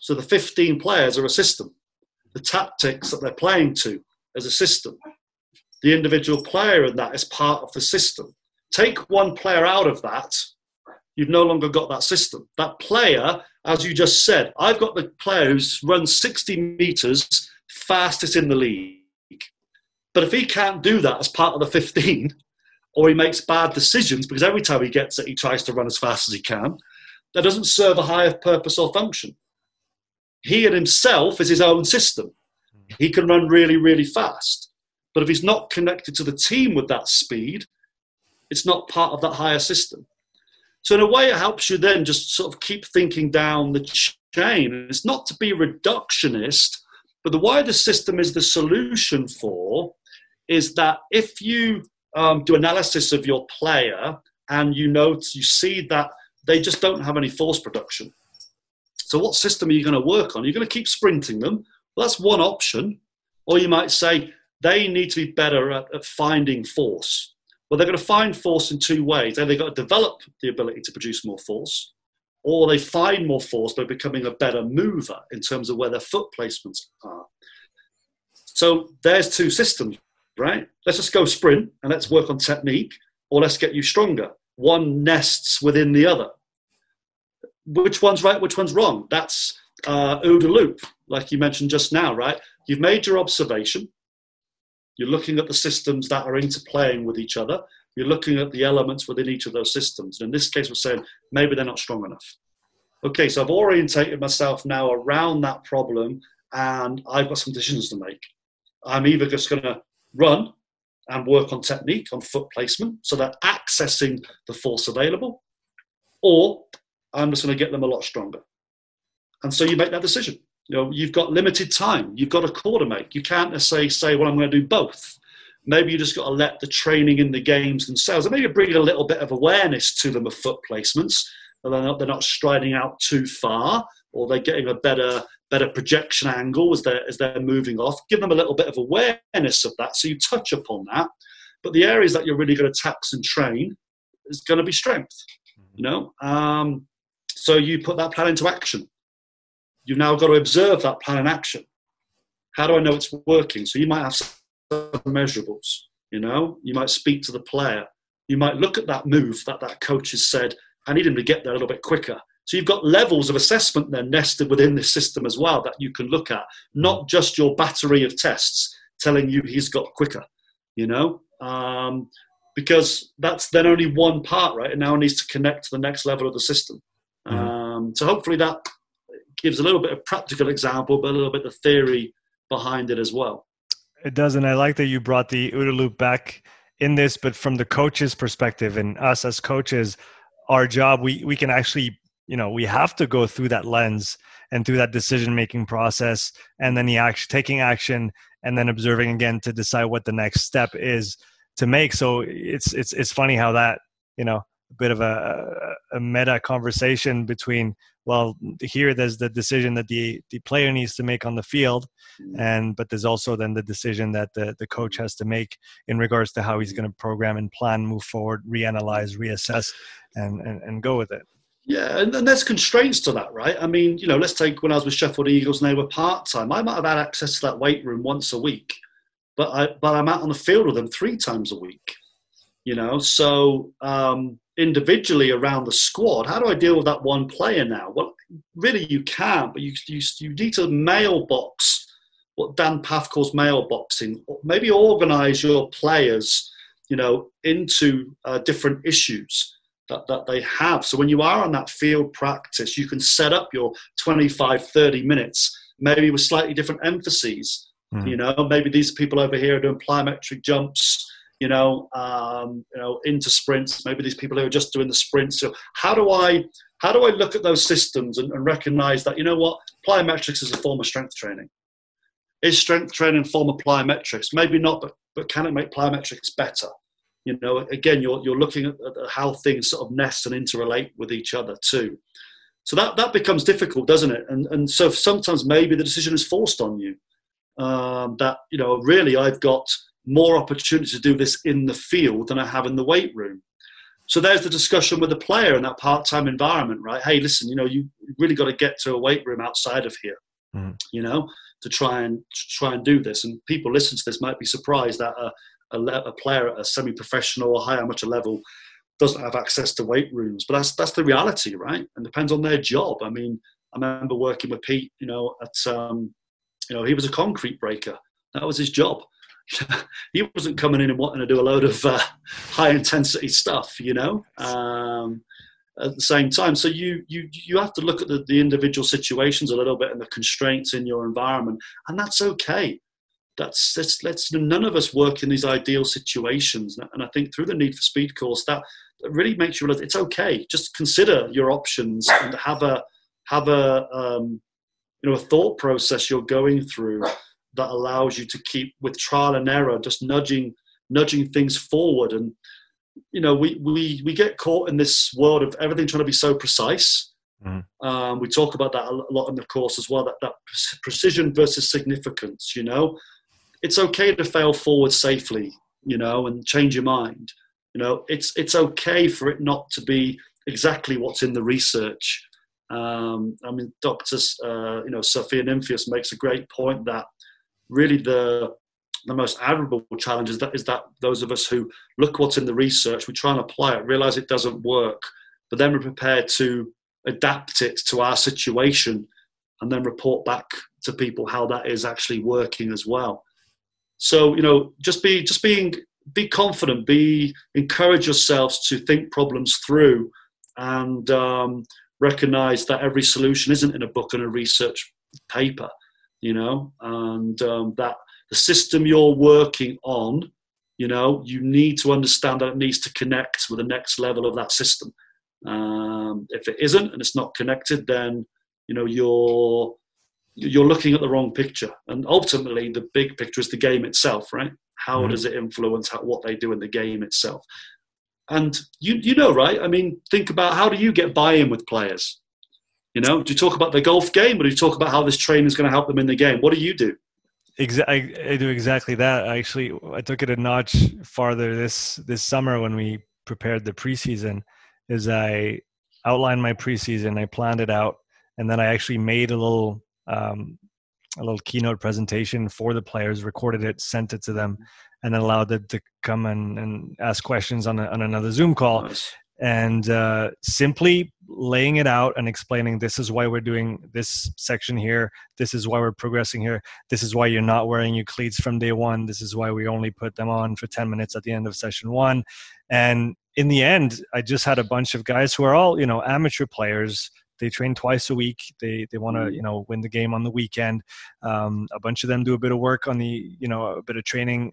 So the 15 players are a system. The tactics that they're playing to as a system. The individual player in that is part of the system. Take one player out of that, you've no longer got that system. That player, as you just said, I've got the player who's run 60 meters fastest in the league. But if he can't do that as part of the 15, or he makes bad decisions because every time he gets it, he tries to run as fast as he can, that doesn't serve a higher purpose or function. He in himself is his own system. He can run really, really fast. But if he's not connected to the team with that speed, it's not part of that higher system. So, in a way, it helps you then just sort of keep thinking down the chain. It's not to be reductionist but the wider system is the solution for is that if you um, do analysis of your player and you note you see that they just don't have any force production. So what system are you going to work on? You're going to keep sprinting them. Well, that's one option. Or you might say they need to be better at, at finding force. Well, they're going to find force in two ways. Either they've got to develop the ability to produce more force, or they find more force by becoming a better mover in terms of where their foot placements are. So there's two systems, right? Let's just go sprint and let's work on technique, or let's get you stronger. One nests within the other. Which one's right? Which one's wrong? That's uh, OODA loop, like you mentioned just now, right? You've made your observation. You're looking at the systems that are interplaying with each other you're looking at the elements within each of those systems. And in this case, we're saying maybe they're not strong enough. Okay, so I've orientated myself now around that problem and I've got some decisions to make. I'm either just going to run and work on technique, on foot placement, so that accessing the force available, or I'm just going to get them a lot stronger. And so you make that decision. You know, you've got limited time. You've got a call to make. You can't necessarily say, well, I'm going to do both. Maybe you just got to let the training in the games themselves, and maybe bring a little bit of awareness to them of foot placements. They're not, they're not striding out too far, or they're getting a better better projection angle as they're as they're moving off. Give them a little bit of awareness of that, so you touch upon that. But the areas that you're really going to tax and train is going to be strength. You know, um, so you put that plan into action. You've now got to observe that plan in action. How do I know it's working? So you might have some measurables. You know, you might speak to the player. You might look at that move that that coach has said. I need him to get there a little bit quicker. So you've got levels of assessment then nested within this system as well that you can look at, not just your battery of tests telling you he's got quicker, you know, um, because that's then only one part, right? And now it needs to connect to the next level of the system. Mm-hmm. Um, so hopefully that gives a little bit of practical example, but a little bit of theory behind it as well. It does, and I like that you brought the OODA loop back in this, but from the coach's perspective and us as coaches, our job we we can actually you know we have to go through that lens and through that decision making process and then the action taking action and then observing again to decide what the next step is to make so it's it's it's funny how that you know a bit of a, a meta conversation between well here there's the decision that the the player needs to make on the field mm-hmm. and but there's also then the decision that the, the coach has to make in regards to how he's going to program and plan move forward reanalyze reassess and, and and go with it yeah, and, and, there's constraints to that, right? I mean, you know, let's take when I was with Sheffield Eagles and they were part time. I might have had access to that weight room once a week, but I but I'm out on the field with them three times a week. You know, so um, individually around the squad, how do I deal with that one player now? Well, really, you can, but you you, you need to mailbox what Dan Pfaff calls mailboxing. Maybe organise your players, you know, into uh, different issues that, that they have. So when you are on that field practice, you can set up your 25, 30 minutes, maybe with slightly different emphases. Mm. You know, maybe these people over here are doing plyometric jumps, you know, um, you know, into sprints. Maybe these people who are just doing the sprints. So how do I how do I look at those systems and, and recognize that, you know what, plyometrics is a form of strength training. Is strength training a form of plyometrics? Maybe not, but, but can it make plyometrics better? you know again you're, you're looking at how things sort of nest and interrelate with each other too so that that becomes difficult doesn't it and and so sometimes maybe the decision is forced on you um, that you know really i've got more opportunity to do this in the field than i have in the weight room so there's the discussion with the player in that part-time environment right hey listen you know you really got to get to a weight room outside of here mm. you know to try and to try and do this and people listen to this might be surprised that a, a, a player at a semi-professional or high amateur level doesn't have access to weight rooms. But that's that's the reality, right? And depends on their job. I mean, I remember working with Pete. You know, at um, you know, he was a concrete breaker. That was his job. he wasn't coming in and wanting to do a load of uh, high intensity stuff. You know. Um, at the same time, so you you you have to look at the, the individual situations a little bit and the constraints in your environment, and that's okay that's, that's, that's none of us work in these ideal situations. And I think through the Need for Speed course, that, that really makes you realize it's okay. Just consider your options and have a have a um, you know a thought process you're going through that allows you to keep with trial and error, just nudging nudging things forward. And you know, we we we get caught in this world of everything trying to be so precise. Mm. Um, we talk about that a lot in the course as well. That that precision versus significance. You know, it's okay to fail forward safely, you know, and change your mind. You know, it's it's okay for it not to be exactly what's in the research. Um, I mean, Doctor, uh, you know, Sophia Nimphius makes a great point that really the the most admirable challenge is that is that those of us who look what's in the research, we try and apply it, realize it doesn't work, but then we're prepared to adapt it to our situation and then report back to people how that is actually working as well. So you know, just be just being be confident, be encourage yourselves to think problems through, and um, recognize that every solution isn't in a book and a research paper. You know, and um, that the system you're working on, you know, you need to understand that it needs to connect with the next level of that system. Um, if it isn't and it's not connected, then you know you're you're looking at the wrong picture. And ultimately, the big picture is the game itself, right? How mm-hmm. does it influence how, what they do in the game itself? And you, you know, right? I mean, think about how do you get buy in with players? You know, do you talk about the golf game, or do you talk about how this training is going to help them in the game? What do you do? Exactly, I, I do exactly that. I actually, I took it a notch farther this this summer when we prepared the preseason. Is I outlined my preseason, I planned it out, and then I actually made a little um, a little keynote presentation for the players, recorded it, sent it to them, and then allowed them to come and, and ask questions on, a, on another Zoom call. Nice. And uh, simply laying it out and explaining this is why we're doing this section here. This is why we're progressing here. This is why you're not wearing your cleats from day one. This is why we only put them on for 10 minutes at the end of session one. And in the end, I just had a bunch of guys who are all, you know, amateur players they train twice a week. They they want to mm-hmm. you know win the game on the weekend. Um, a bunch of them do a bit of work on the you know a bit of training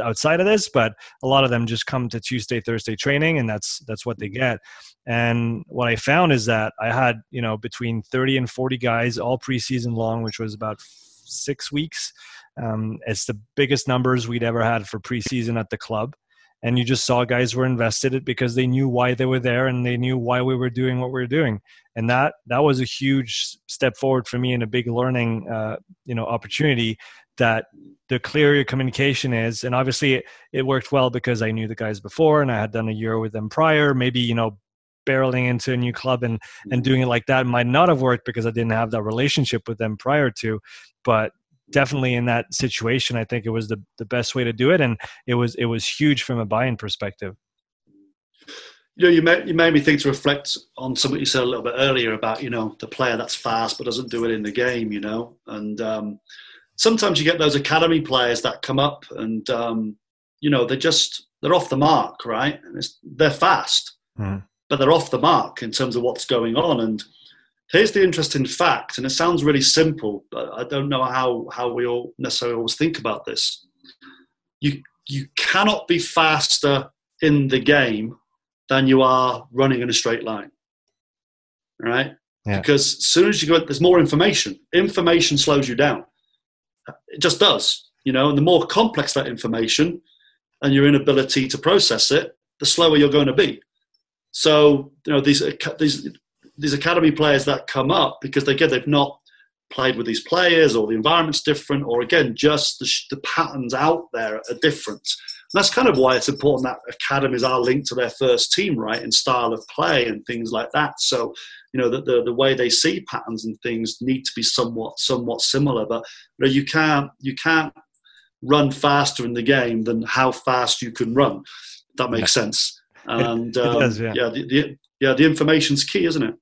outside of this, but a lot of them just come to Tuesday Thursday training, and that's that's what they mm-hmm. get. And what I found is that I had you know between thirty and forty guys all preseason long, which was about six weeks. Um, it's the biggest numbers we'd ever had for preseason at the club and you just saw guys were invested it because they knew why they were there and they knew why we were doing what we were doing and that that was a huge step forward for me and a big learning uh, you know opportunity that the clearer your communication is and obviously it, it worked well because i knew the guys before and i had done a year with them prior maybe you know barreling into a new club and and doing it like that might not have worked because i didn't have that relationship with them prior to but definitely in that situation, I think it was the, the best way to do it. And it was, it was huge from a buy-in perspective. You know, you made, you made me think to reflect on something you said a little bit earlier about, you know, the player that's fast but doesn't do it in the game, you know, and um, sometimes you get those academy players that come up and, um, you know, they're just, they're off the mark, right? And they're fast, mm. but they're off the mark in terms of what's going on. And, Here's the interesting fact, and it sounds really simple, but I don't know how, how we all necessarily always think about this. You, you cannot be faster in the game than you are running in a straight line, right? Yeah. Because as soon as you go, there's more information. Information slows you down. It just does, you know. And the more complex that information, and your inability to process it, the slower you're going to be. So, you know, these these these academy players that come up because they get they've not played with these players or the environment's different or again just the, the patterns out there are different and that's kind of why it's important that academies are linked to their first team right in style of play and things like that so you know the, the, the way they see patterns and things need to be somewhat somewhat similar but you, know, you can't you can't run faster in the game than how fast you can run that makes yeah. sense and um, does, yeah, yeah the, the, yeah the information's key isn't it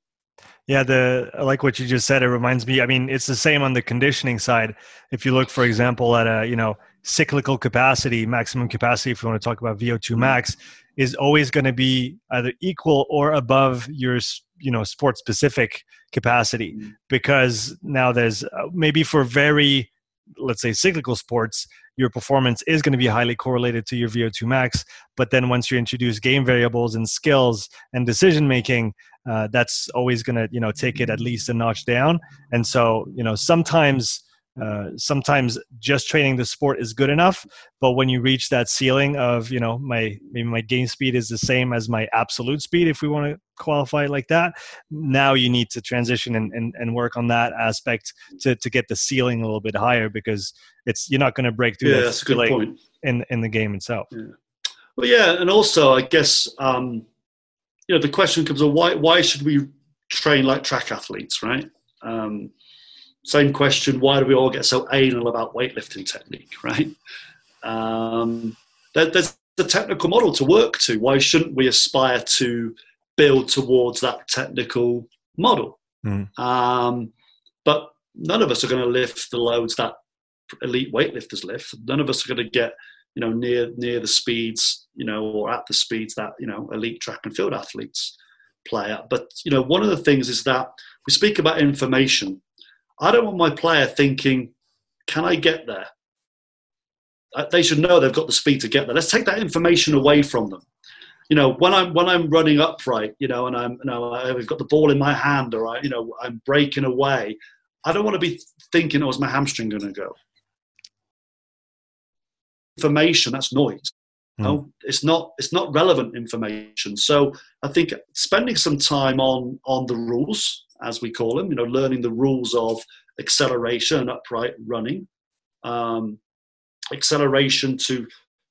yeah, the like what you just said. It reminds me. I mean, it's the same on the conditioning side. If you look, for example, at a you know cyclical capacity, maximum capacity, if you want to talk about VO2 mm-hmm. max, is always going to be either equal or above your you know sport specific capacity mm-hmm. because now there's uh, maybe for very let's say cyclical sports your performance is going to be highly correlated to your vo2 max but then once you introduce game variables and skills and decision making uh, that's always going to you know take it at least a notch down and so you know sometimes uh, sometimes just training the sport is good enough but when you reach that ceiling of you know my maybe my game speed is the same as my absolute speed if we want to qualify like that now you need to transition and, and, and work on that aspect to, to get the ceiling a little bit higher because it's you're not going to break through yeah, that's a good point. in in the game itself yeah. well yeah and also i guess um, you know the question comes of why why should we train like track athletes right um, same question why do we all get so anal about weightlifting technique right? Um, there, there's the technical model to work to. Why shouldn't we aspire to build towards that technical model? Mm. um, but none of us are going to lift the loads that elite weightlifters lift. None of us are going to get you know near near the speeds you know or at the speeds that you know elite track and field athletes play at. But you know one of the things is that we speak about information I don't want my player thinking, can I get there? Uh, they should know they've got the speed to get there. Let's take that information away from them. You know, when I'm when I'm running upright, you know, and I'm you know I've got the ball in my hand, or I, you know, I'm breaking away. I don't want to be thinking, "Oh, is my hamstring going to go?" Information that's noise. Mm. No, it's not. It's not relevant information. So I think spending some time on on the rules as we call them. You know, learning the rules of acceleration and upright running, um, acceleration to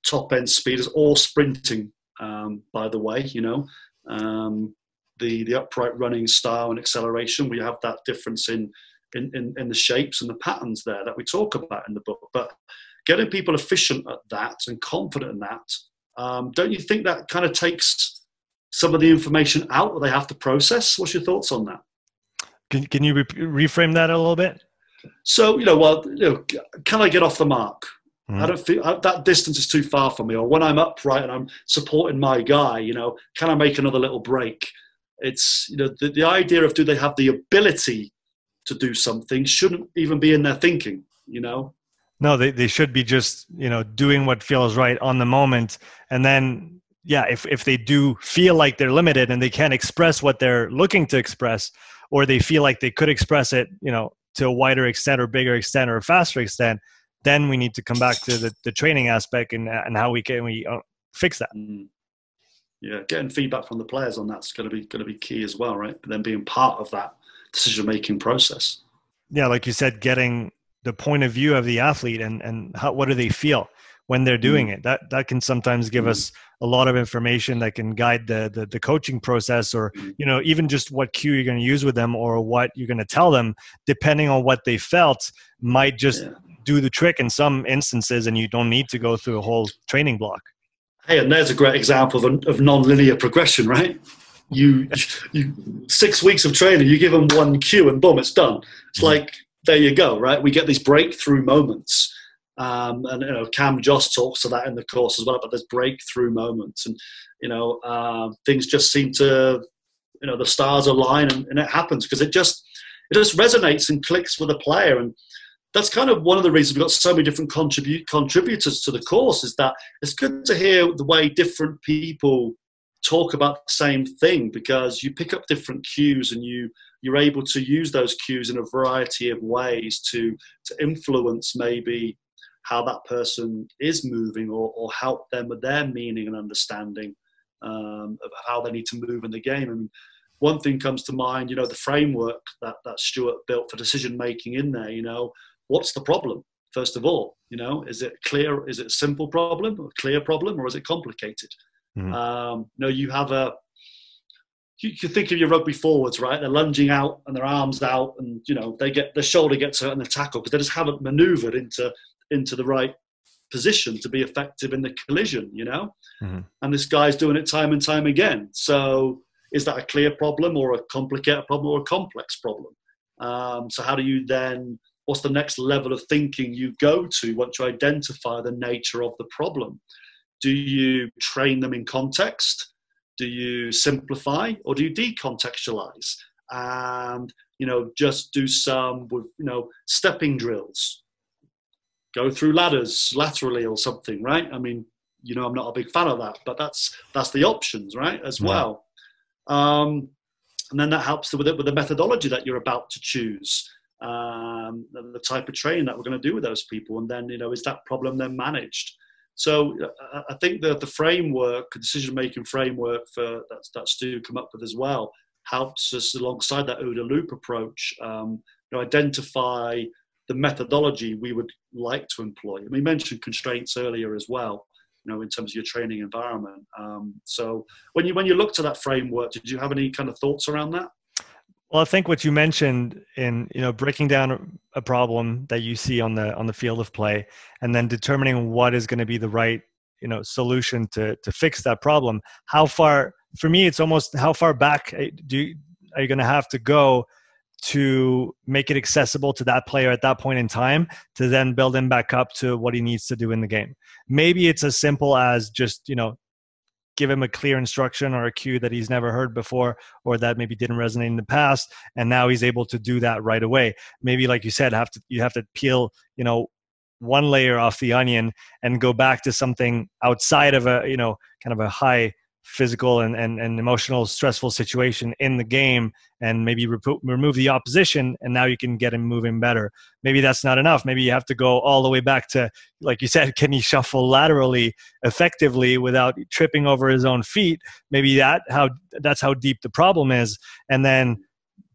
top end speed or sprinting. Um, by the way, you know, um, the the upright running style and acceleration. We have that difference in, in in, in the shapes and the patterns there that we talk about in the book. But getting people efficient at that and confident in that, um, don't you think that kind of takes some of the information out that they have to process? What's your thoughts on that? Can, can you re- reframe that a little bit? So, you know, well, you know, can I get off the mark? Mm. I don't feel I, that distance is too far for me. Or when I'm upright and I'm supporting my guy, you know, can I make another little break? It's, you know, the, the idea of do they have the ability to do something shouldn't even be in their thinking, you know? No, they, they should be just, you know, doing what feels right on the moment. And then, yeah, if, if they do feel like they're limited and they can't express what they're looking to express, or they feel like they could express it, you know, to a wider extent or bigger extent or a faster extent, then we need to come back to the, the training aspect and, and how we can we uh, fix that. Mm. Yeah, getting feedback from the players on that's going to be going to be key as well, right? But then being part of that decision making process. Yeah, like you said, getting the point of view of the athlete and and how, what do they feel when they're doing mm. it that that can sometimes give mm. us a lot of information that can guide the, the, the coaching process or mm. you know even just what cue you're going to use with them or what you're going to tell them depending on what they felt might just yeah. do the trick in some instances and you don't need to go through a whole training block hey and there's a great example of, of non-linear progression right you, you six weeks of training you give them one cue and boom it's done it's mm. like there you go, right? We get these breakthrough moments. Um, and you know, Cam Josse talks to that in the course as well. But there's breakthrough moments, and you know, uh, things just seem to, you know, the stars align, and, and it happens because it just it just resonates and clicks with a player, and that's kind of one of the reasons we've got so many different contribute contributors to the course. Is that it's good to hear the way different people talk about the same thing because you pick up different cues and you you're able to use those cues in a variety of ways to to influence maybe how that person is moving or, or help them with their meaning and understanding um, of how they need to move in the game. And one thing comes to mind, you know, the framework that, that Stuart built for decision making in there, you know, what's the problem? First of all, you know, is it clear? Is it a simple problem, a clear problem, or is it complicated? Mm-hmm. Um, you know, you have a you can think of your rugby forwards, right? They're lunging out and their arms out, and you know they get their shoulder gets hurt in the tackle because they just haven't manoeuvred into into the right position to be effective in the collision, you know. Mm-hmm. And this guy's doing it time and time again. So is that a clear problem or a complicated problem or a complex problem? Um, so how do you then? What's the next level of thinking you go to once you identify the nature of the problem? Do you train them in context? Do you simplify or do you decontextualize? And you know, just do some with you know stepping drills. Go through ladders laterally or something, right? I mean, you know, I'm not a big fan of that, but that's that's the options, right, as yeah. well. Um, and then that helps with it with the methodology that you're about to choose, um, the type of training that we're going to do with those people, and then you know, is that problem then managed? So I think that the framework, decision making framework for that, that Stu come up with as well, helps us alongside that OODA loop approach, um, you know, identify the methodology we would like to employ. And we mentioned constraints earlier as well, you know, in terms of your training environment. Um, so when you when you looked at that framework, did you have any kind of thoughts around that? Well, I think what you mentioned in you know breaking down a problem that you see on the on the field of play, and then determining what is going to be the right you know solution to to fix that problem. How far? For me, it's almost how far back eh, do you, are you going to have to go to make it accessible to that player at that point in time to then build him back up to what he needs to do in the game. Maybe it's as simple as just you know give him a clear instruction or a cue that he's never heard before or that maybe didn't resonate in the past and now he's able to do that right away maybe like you said have to you have to peel you know one layer off the onion and go back to something outside of a you know kind of a high physical and, and, and emotional stressful situation in the game and maybe re- remove the opposition and now you can get him moving better. Maybe that's not enough. Maybe you have to go all the way back to like you said can he shuffle laterally effectively without tripping over his own feet? Maybe that how that's how deep the problem is. And then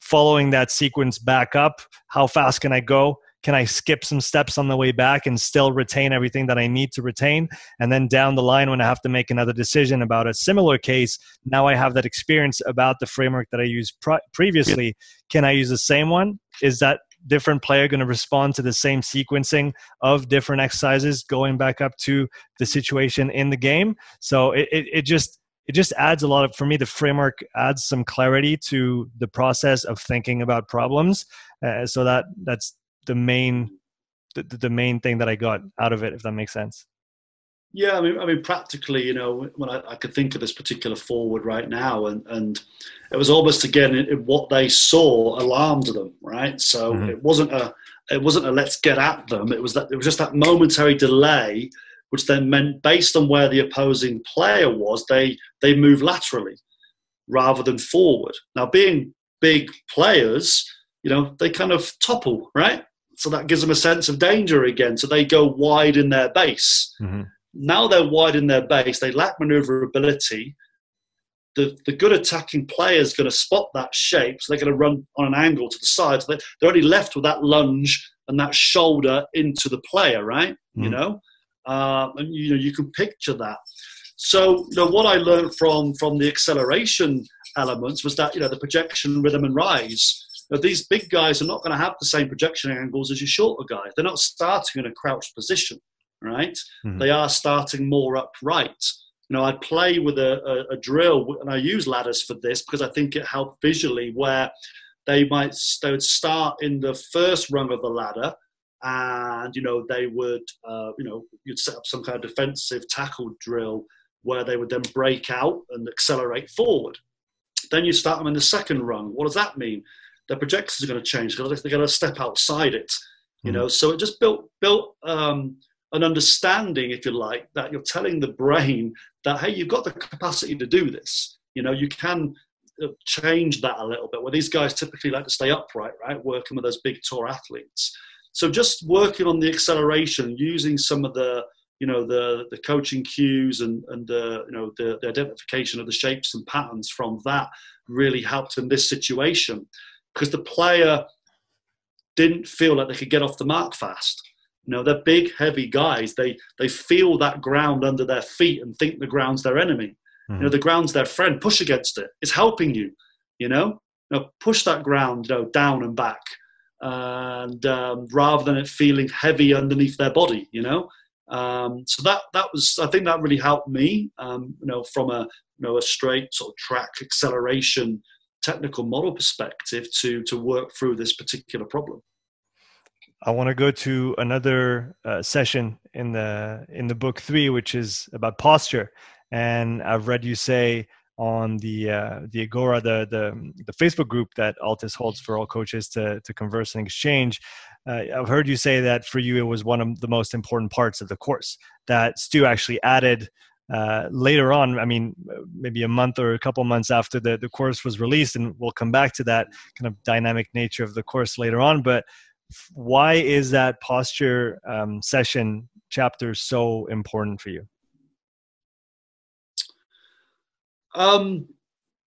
following that sequence back up how fast can i go can i skip some steps on the way back and still retain everything that i need to retain? And then down the line when i have to make another decision about a similar case now i have that experience about the framework that i used previously. Can i use the same one? Is that different player going to respond to the same sequencing of different exercises going back up to the situation in the game? So it, it, it just it just adds a lot of for me the framework adds some clarity to the process of thinking about problems. Uh, so that that's the main the, the main thing that i got out of it if that makes sense yeah, I mean, I mean, practically, you know, when I, I, could think of this particular forward right now, and and it was almost again it, it, what they saw alarmed them, right? So mm-hmm. it wasn't a it wasn't a let's get at them. It was that it was just that momentary delay, which then meant based on where the opposing player was, they they move laterally rather than forward. Now, being big players, you know, they kind of topple, right? So that gives them a sense of danger again. So they go wide in their base. Mm-hmm now they're wide in their base, they lack maneuverability. The, the good attacking player is going to spot that shape, so they're going to run on an angle to the side. So they're only left with that lunge and that shoulder into the player, right? Mm. You know, uh, and you know you can picture that. So you know what I learned from from the acceleration elements was that you know the projection, rhythm, and rise. Now, these big guys are not going to have the same projection angles as your shorter guys. They're not starting in a crouched position right? Mm-hmm. They are starting more upright. You know, I play with a, a, a, drill, and I use ladders for this because I think it helped visually. Where they might they would start in the first rung of the ladder, and you know they would uh, you know you'd set up some kind of defensive tackle drill where they would then break out and accelerate forward. Then you start them in the second rung. What does that mean? Their projections are going to change because they're going to step outside it. You mm-hmm. know, so it just built built um, an understanding, if you like, that you're telling the brain that, hey, you've got the capacity to do this. You know, you can uh, change that a little bit, where these guys typically like to stay upright, right? Working with those big tour athletes. So just working on the acceleration, using some of the, you know, the, the coaching cues and, and the, you know, the, the identification of the shapes and patterns from that really helped in this situation because the player didn't feel like they could get off the mark fast you know, they're big, heavy guys. They they feel that ground under their feet and think the ground's their enemy. Mm-hmm. You know, mm-hmm. the ground's their friend. Push against it. It's helping you. You know, you know push that ground you know, down and back, and um, rather than it feeling heavy underneath their body. You know, um, so that that was I think that really helped me. Um, you know, from a you know a straight sort of track acceleration technical model perspective to to work through this particular problem. I want to go to another uh, session in the in the book three, which is about posture. And I've read you say on the uh, the Agora, the, the the Facebook group that Altis holds for all coaches to to converse and exchange. Uh, I've heard you say that for you it was one of the most important parts of the course. That Stu actually added uh, later on, I mean, maybe a month or a couple months after the, the course was released, and we'll come back to that kind of dynamic nature of the course later on. But why is that posture um, session chapter so important for you? Um,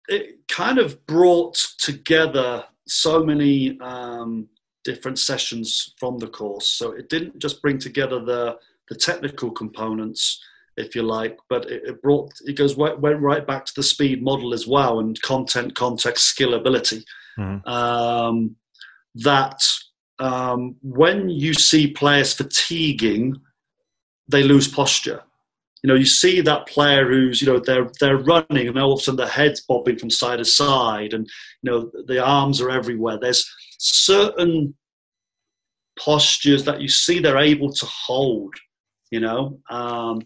it kind of brought together so many um, different sessions from the course. So it didn't just bring together the the technical components, if you like, but it, it brought it goes went right back to the speed model as well and content, context, skill, ability. Mm-hmm. Um, that um, when you see players fatiguing, they lose posture. You know, you see that player who's, you know, they're they're running and all of a sudden their head's bobbing from side to side, and you know the arms are everywhere. There's certain postures that you see they're able to hold. You know, um,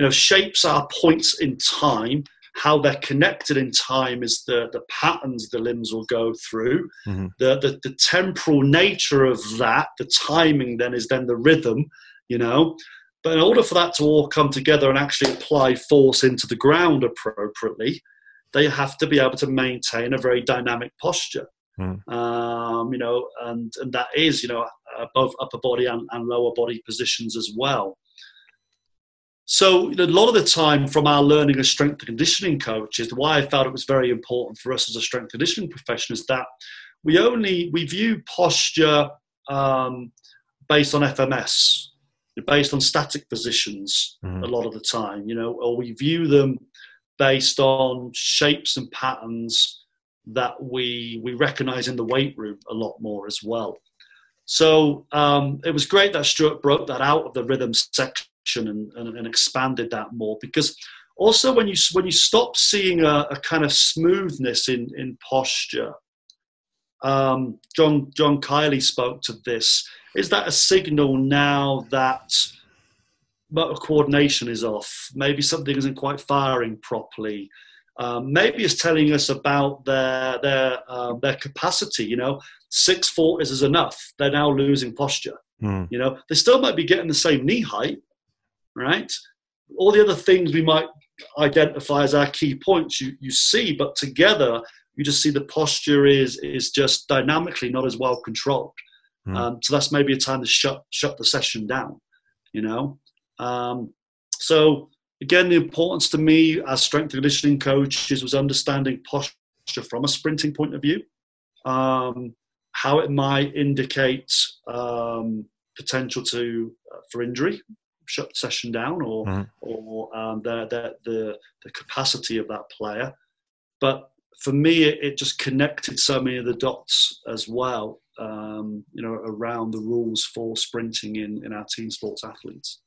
you know, shapes are points in time how they're connected in time is the, the patterns the limbs will go through. Mm-hmm. The, the, the temporal nature of that, the timing then is then the rhythm, you know. But in order for that to all come together and actually apply force into the ground appropriately, they have to be able to maintain a very dynamic posture. Mm. Um, you know, and, and that is, you know, both upper body and, and lower body positions as well. So a lot of the time from our learning as strength and conditioning coaches, why I felt it was very important for us as a strength conditioning profession is that we only we view posture um, based on FMS, based on static positions mm-hmm. a lot of the time, you know, or we view them based on shapes and patterns that we we recognize in the weight room a lot more as well. So um, it was great that Stuart broke that out of the rhythm section and, and, and expanded that more because also when you when you stop seeing a, a kind of smoothness in in posture, um, John John Kiely spoke to this. Is that a signal now that motor coordination is off? Maybe something isn't quite firing properly. Um, maybe it's telling us about their their uh, their capacity. You know, six forties is enough. They're now losing posture. Mm. You know, they still might be getting the same knee height, right? All the other things we might identify as our key points you, you see, but together you just see the posture is is just dynamically not as well controlled. Mm. Um, so that's maybe a time to shut shut the session down. You know, um, so again, the importance to me as strength and conditioning coaches was understanding posture from a sprinting point of view, um, how it might indicate um, potential to uh, for injury, shut the session down, or mm. or um, the, the the the capacity of that player. But for me, it, it, just connected so many of the dots as well, um, you know, around the rules for sprinting in, in our team sports athletes.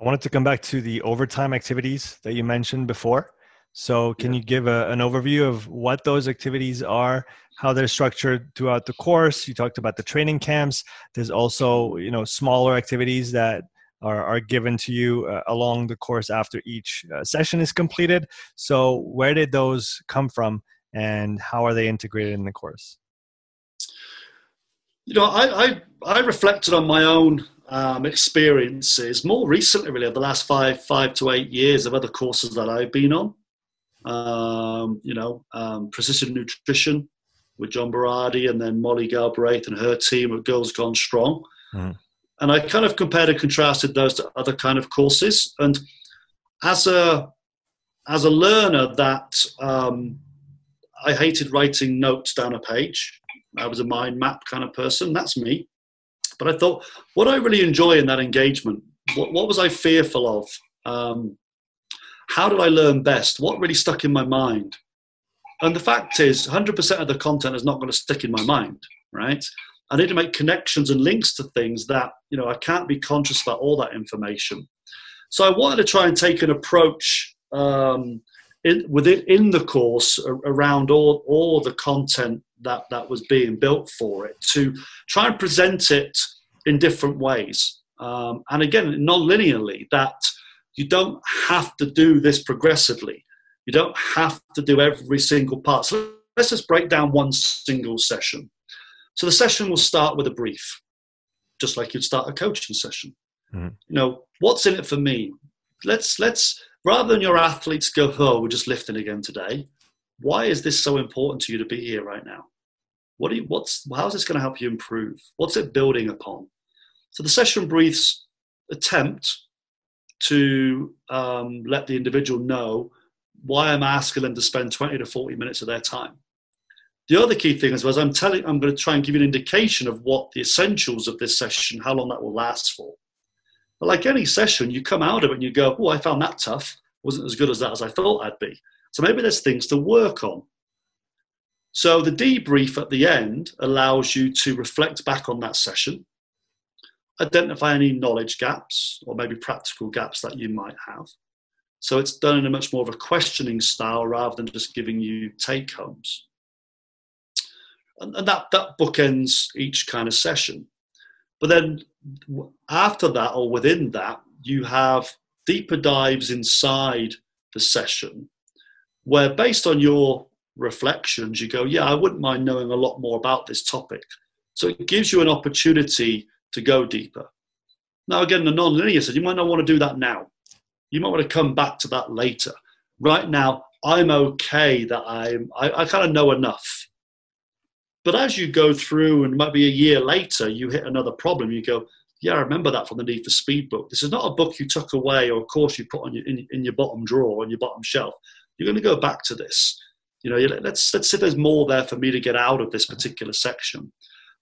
I wanted to come back to the overtime activities that you mentioned before. So, can yeah. you give a, an overview of what those activities are, how they're structured throughout the course? You talked about the training camps. There's also, you know, smaller activities that are, are given to you uh, along the course after each uh, session is completed. So, where did those come from and how are they integrated in the course? You know, I, I, I reflected on my own um, experiences more recently, really, over the last five, five to eight years of other courses that I've been on. Um, you know, um, precision nutrition with John Berardi and then Molly Galbraith and her team of Girls Gone Strong. Mm and I kind of compared and contrasted those to other kind of courses. And as a as a learner, that um, I hated writing notes down a page. I was a mind map kind of person. That's me. But I thought, what I really enjoy in that engagement? What, what was I fearful of? Um, how did I learn best? What really stuck in my mind? And the fact is, 100% of the content is not going to stick in my mind, right? I need to make connections and links to things that, you know, I can't be conscious about all that information. So I wanted to try and take an approach um, in, within in the course around all, all the content that, that was being built for it to try and present it in different ways. Um, and again, non-linearly, that you don't have to do this progressively. You don't have to do every single part. So let's just break down one single session. So the session will start with a brief, just like you'd start a coaching session. Mm-hmm. You know, what's in it for me? Let's let's rather than your athletes go, oh, we're just lifting again today. Why is this so important to you to be here right now? What do you, what's how's this going to help you improve? What's it building upon? So the session briefs attempt to um, let the individual know why I'm asking them to spend 20 to 40 minutes of their time. The other key thing is, as I'm telling, I'm going to try and give you an indication of what the essentials of this session, how long that will last for. But like any session, you come out of it and you go, "Oh, I found that tough. wasn't as good as that as I thought I'd be." So maybe there's things to work on. So the debrief at the end allows you to reflect back on that session, identify any knowledge gaps or maybe practical gaps that you might have. So it's done in a much more of a questioning style rather than just giving you take homes and, that that bookends each kind of session. But then after that or within that, you have deeper dives inside the session where based on your reflections you go yeah i wouldn't mind knowing a lot more about this topic so it gives you an opportunity to go deeper now again the non-linear said you might not want to do that now you might want to come back to that later right now i'm okay that i'm i, I kind of know enough but as you go through, and maybe a year later, you hit another problem, you go, yeah, I remember that from the Need for Speed book. This is not a book you tuck away or a course you put on your, in, in your bottom drawer on your bottom shelf. You're going to go back to this. You know, let's let's see if there's more there for me to get out of this particular section.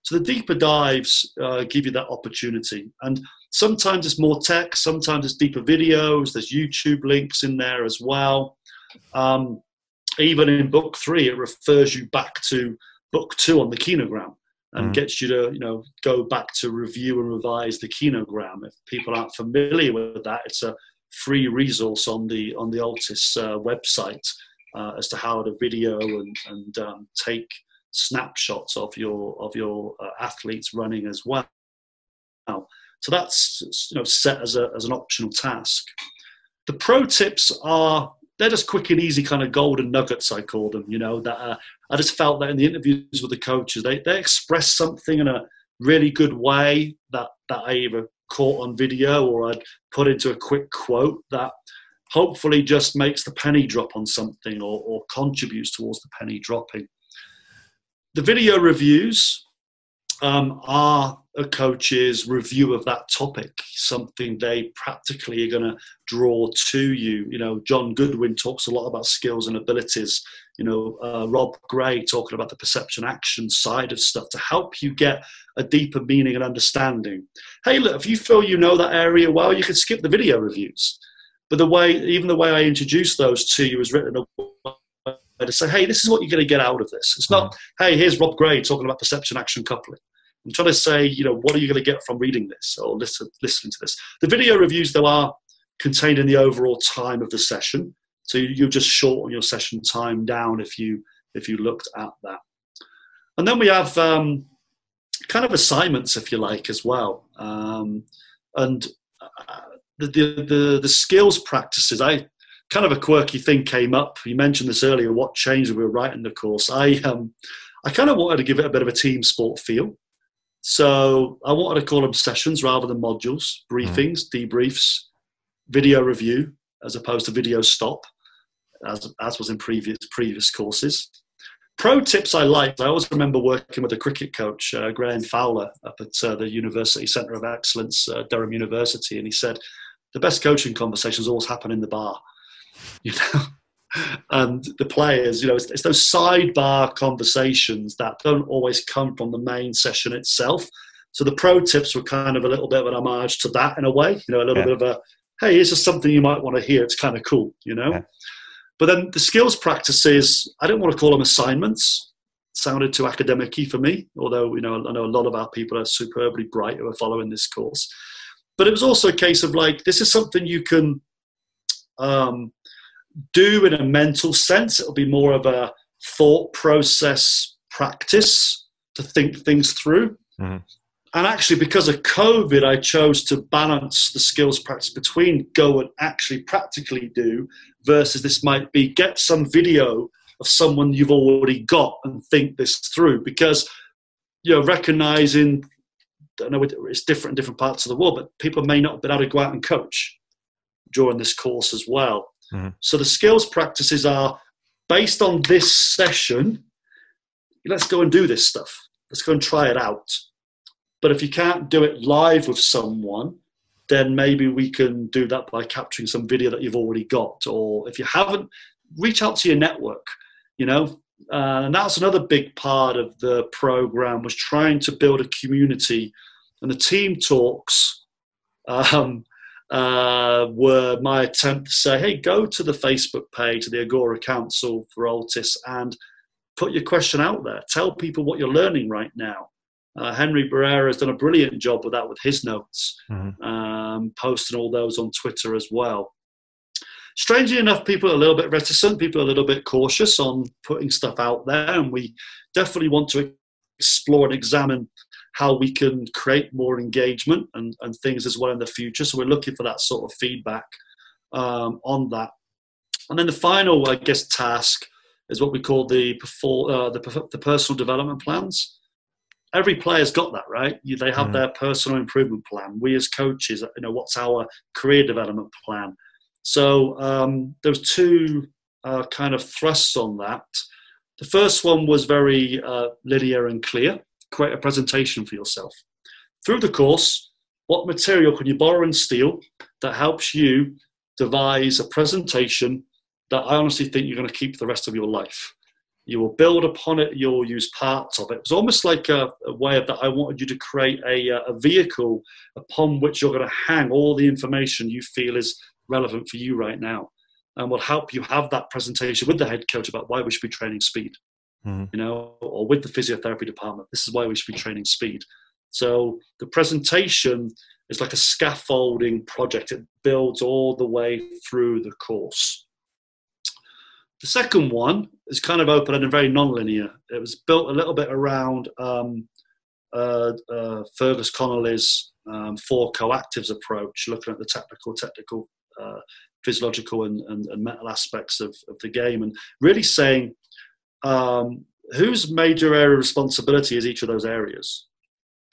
So the deeper dives uh, give you that opportunity, and sometimes it's more text, sometimes it's deeper videos. There's YouTube links in there as well. Um, even in book three, it refers you back to book two on the kinogram and mm. gets you to you know go back to review and revise the kinogram. If people aren't familiar with that, it's a free resource on the on the Altis uh, website uh, as to how to video and, and um, take snapshots of your of your uh, athletes running as well. So that's you know set as a as an optional task. The pro tips are they're just quick and easy kind of golden nuggets I call them. You know that uh, I just felt that in the interviews with the coaches they they express something in a really good way that that I either caught on video or I'd put into a quick quote that hopefully just makes the penny drop on something or, or contributes towards the penny dropping. The video reviews um, are a coach's review of that topic, something they practically are going to draw to you. You know, John Goodwin talks a lot about skills and abilities. You know, uh, Rob Gray talking about the perception action side of stuff to help you get a deeper meaning and understanding. Hey, look, if you feel you know that area well, you can skip the video reviews. But the way, even the way I introduce those to you is written to say, hey, this is what you're going to get out of this. It's not, mm-hmm. hey, here's Rob Gray talking about perception action coupling. I'm trying to say, you know, what are you going to get from reading this or listen, listening to this? The video reviews, though, are contained in the overall time of the session. So you, you just shorten your session time down if you if you looked at that. And then we have um, kind of assignments, if you like, as well. Um, and uh, the, the, the the skills practices, I kind of a quirky thing came up. You mentioned this earlier. What changed when we were writing the course? I um, I kind of wanted to give it a bit of a team sport feel. So I wanted to call them sessions rather than modules, briefings, mm. debriefs, video review as opposed to video stop, as, as was in previous previous courses. Pro tips I liked. I always remember working with a cricket coach, uh, Graham Fowler, up at uh, the University Centre of Excellence, uh, Durham University, and he said the best coaching conversations always happen in the bar. You know, and the players, you know, it's, it's, those sidebar conversations that don't always come from the main session itself. So the pro tips were kind of a little bit of an homage to that in a way, you know, a little yeah. bit of a, hey, here's just something you might want to hear. It's kind of cool, you know. Yeah. But then the skills practices, I don't want to call them assignments. It sounded too academic for me, although, you know, I know a lot of our people are superbly bright who are following this course. But it was also a case of like, this is something you can um, do in a mental sense. It'll be more of a thought process practice to think things through. Mm-hmm. And actually, because of COVID, I chose to balance the skills practice between go and actually practically do versus this might be get some video of someone you've already got and think this through. Because, you know, recognizing, I know it's different in different parts of the world, but people may not have been able to go out and coach during this course as well. Mm-hmm. So the skills practices are based on this session. Let's go and do this stuff. Let's go and try it out. But if you can't do it live with someone, then maybe we can do that by capturing some video that you've already got. Or if you haven't, reach out to your network. You know, uh, and that's another big part of the program was trying to build a community. And the team talks um, uh, were my attempt to say, hey, go to the Facebook page of the Agora Council for Altis and put your question out there. Tell people what you're learning right now. Uh, Henry Barrera has done a brilliant job with that with his notes, mm-hmm. um, posting all those on Twitter as well. Strangely enough, people are a little bit reticent, people are a little bit cautious on putting stuff out there, and we definitely want to explore and examine how we can create more engagement and, and things as well in the future. So we're looking for that sort of feedback um, on that. And then the final, I guess, task is what we call the, uh, the, the personal development plans. Every player's got that, right? They have mm. their personal improvement plan. We as coaches, you know, what's our career development plan? So um, there's two uh, kind of thrusts on that. The first one was very uh, linear and clear create a presentation for yourself. Through the course, what material can you borrow and steal that helps you devise a presentation that I honestly think you're going to keep the rest of your life. You will build upon it. You'll use parts of it. It's almost like a, a way of that. I wanted you to create a, uh, a vehicle upon which you're going to hang all the information you feel is relevant for you right now, and will help you have that presentation with the head coach about why we should be training speed. Mm-hmm. You know, or with the physiotherapy department. This is why we should be training speed. So the presentation is like a scaffolding project. It builds all the way through the course. The second one is kind of open and very non-linear. It was built a little bit around um, uh, uh, Fergus Connolly's um, four coactives approach, looking at the technical, technical, uh, physiological, and, and, and, mental aspects of, of the game, and really saying um, whose major area of responsibility is each of those areas.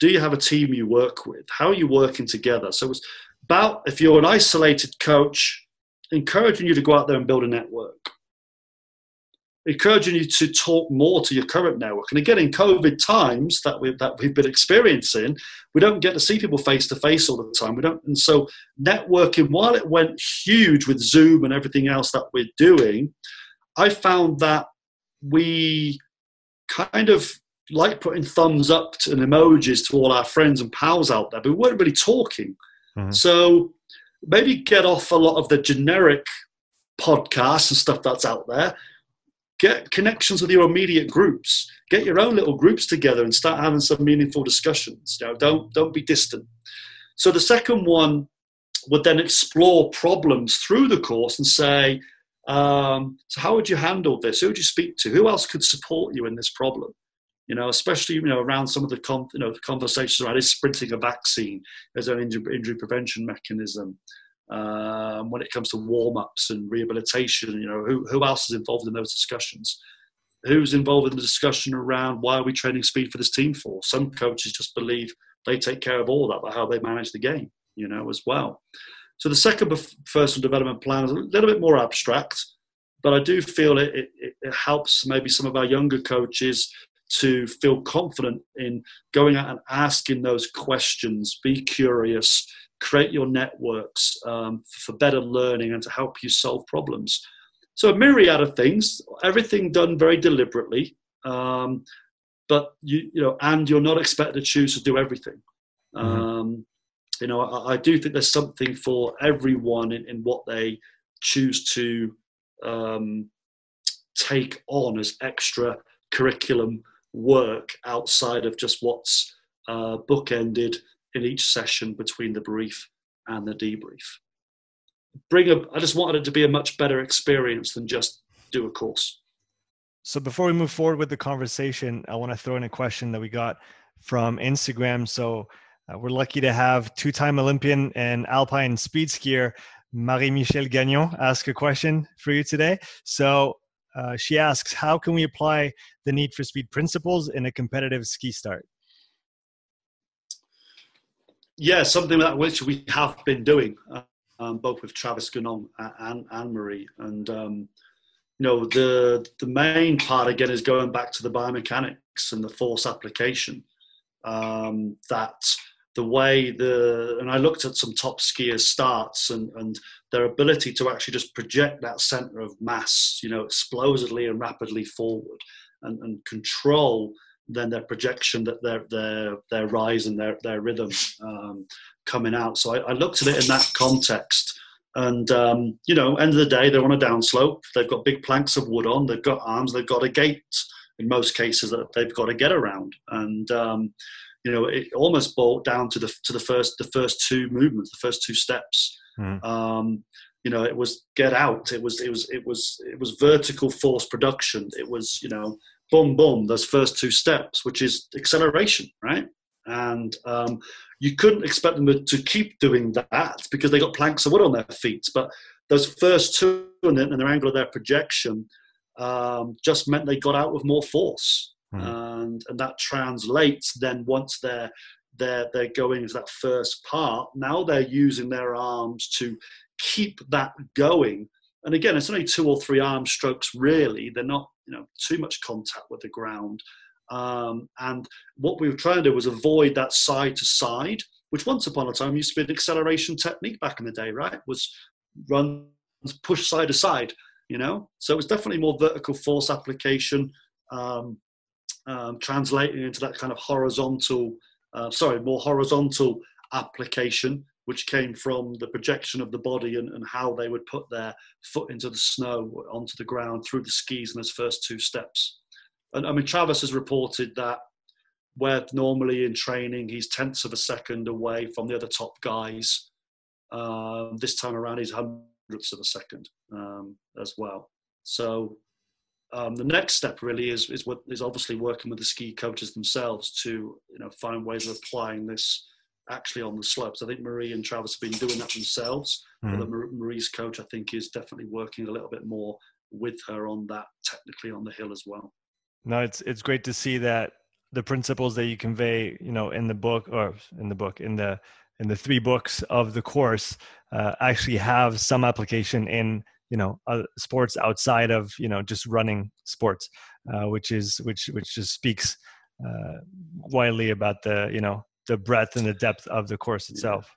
Do you have a team you work with? How are you working together? So it's about if you're an isolated coach, encouraging you to go out there and build a network encouraging you to talk more to your current network. And again, in COVID times that we've, that we've been experiencing, we don't get to see people face to face all the time. We don't, and so networking, while it went huge with Zoom and everything else that we're doing, I found that we kind of like putting thumbs up and emojis to all our friends and pals out there, but we weren't really talking. Mm-hmm. So maybe get off a lot of the generic podcasts and stuff that's out there get connections with your immediate groups get your own little groups together and start having some meaningful discussions you know don't don't be distant so the second one would then explore problems through the course and say um, so how would you handle this who would you speak to who else could support you in this problem you know especially you know around some of the con- you know the conversations around is sprinting a vaccine as an injury, injury prevention mechanism um, when it comes to warm ups and rehabilitation. You know, who, who else is involved in those discussions? Who's involved in the discussion around why are we training speed for this team for? Some coaches just believe they take care of all that, but how they manage the game, you know, as well. So the second personal development plan is a little bit more abstract, but I do feel it, it, it helps maybe some of our younger coaches to feel confident in going out and asking those questions, be curious, create your networks um, for better learning and to help you solve problems. So a myriad of things, everything done very deliberately, um, but you you know, and you're not expected to choose to do everything. Mm-hmm. Um, you know, I, I, do think there's something for everyone in, in what they choose to um, take on as extra curriculum work outside of just what's uh, bookended in each session between the brief and the debrief. Bring a, I just wanted it to be a much better experience than just do a course. So before we move forward with the conversation, I want to throw in a question that we got from Instagram. So uh, we're lucky to have two-time Olympian and alpine speed skier Marie-Michèle Gagnon ask a question for you today. So uh, she asks, how can we apply the need for speed principles in a competitive ski start? yeah, something that which we have been doing, um, both with Travis Ganong and Anne Marie, and um, you know the the main part again is going back to the biomechanics and the force application. Um, that the way the and I looked at some top skiers starts and and their ability to actually just project that center of mass, you know, explosively and rapidly forward, and, and control then their projection that their their their rise and their their rhythm um, coming out. So I, I, looked at it in that context. And um, you know, end of the day, they're on a downslope. They've got big planks of wood on. They've got arms. They've got a gate in most cases that they've got to get around. And um, you know, it almost boiled down to the to the first the first two movements, the first two steps. Mm. Um, you know, it was get out. It was it was it was it was vertical force production. It was you know boom, boom, those first two steps, which is acceleration, right? And um, you couldn't expect them to keep doing that because they got planks of wood on their feet. But those first two and, their angle of their projection um, just meant they got out with more force. Mm. And, and that translates then once they're they're they're going into that first part. Now they're using their arms to keep that going. And again, it's only two or three arm strokes. Really, they're not you know too much contact with the ground. Um, and what we were trying to do was avoid that side to side which once upon a time used to be an acceleration technique back in the day, right? Was run push side to side, you know. So it was definitely more vertical force application, um, um, translating into that kind of horizontal, uh, sorry, more horizontal application, which came from the projection of the body and, and how they would put their foot into the snow onto the ground through the skis in those first two steps. And I mean, Travis has reported that where normally in training he's tenths of a second away from the other top guys. Um, this time around, he's hundredths of a second um, as well. So um, the next step really is is what is obviously working with the ski coaches themselves to you know find ways of applying this actually on the slopes. I think Marie and Travis have been doing that themselves, mm. but Marie's coach I think is definitely working a little bit more with her on that technically on the hill as well. No, it's it's great to see that the principles that you convey, you know, in the book or in the book in the in the three books of the course uh, actually have some application in you know uh, sports outside of you know just running sports, uh, which is which which just speaks uh, widely about the you know the breadth and the depth of the course itself.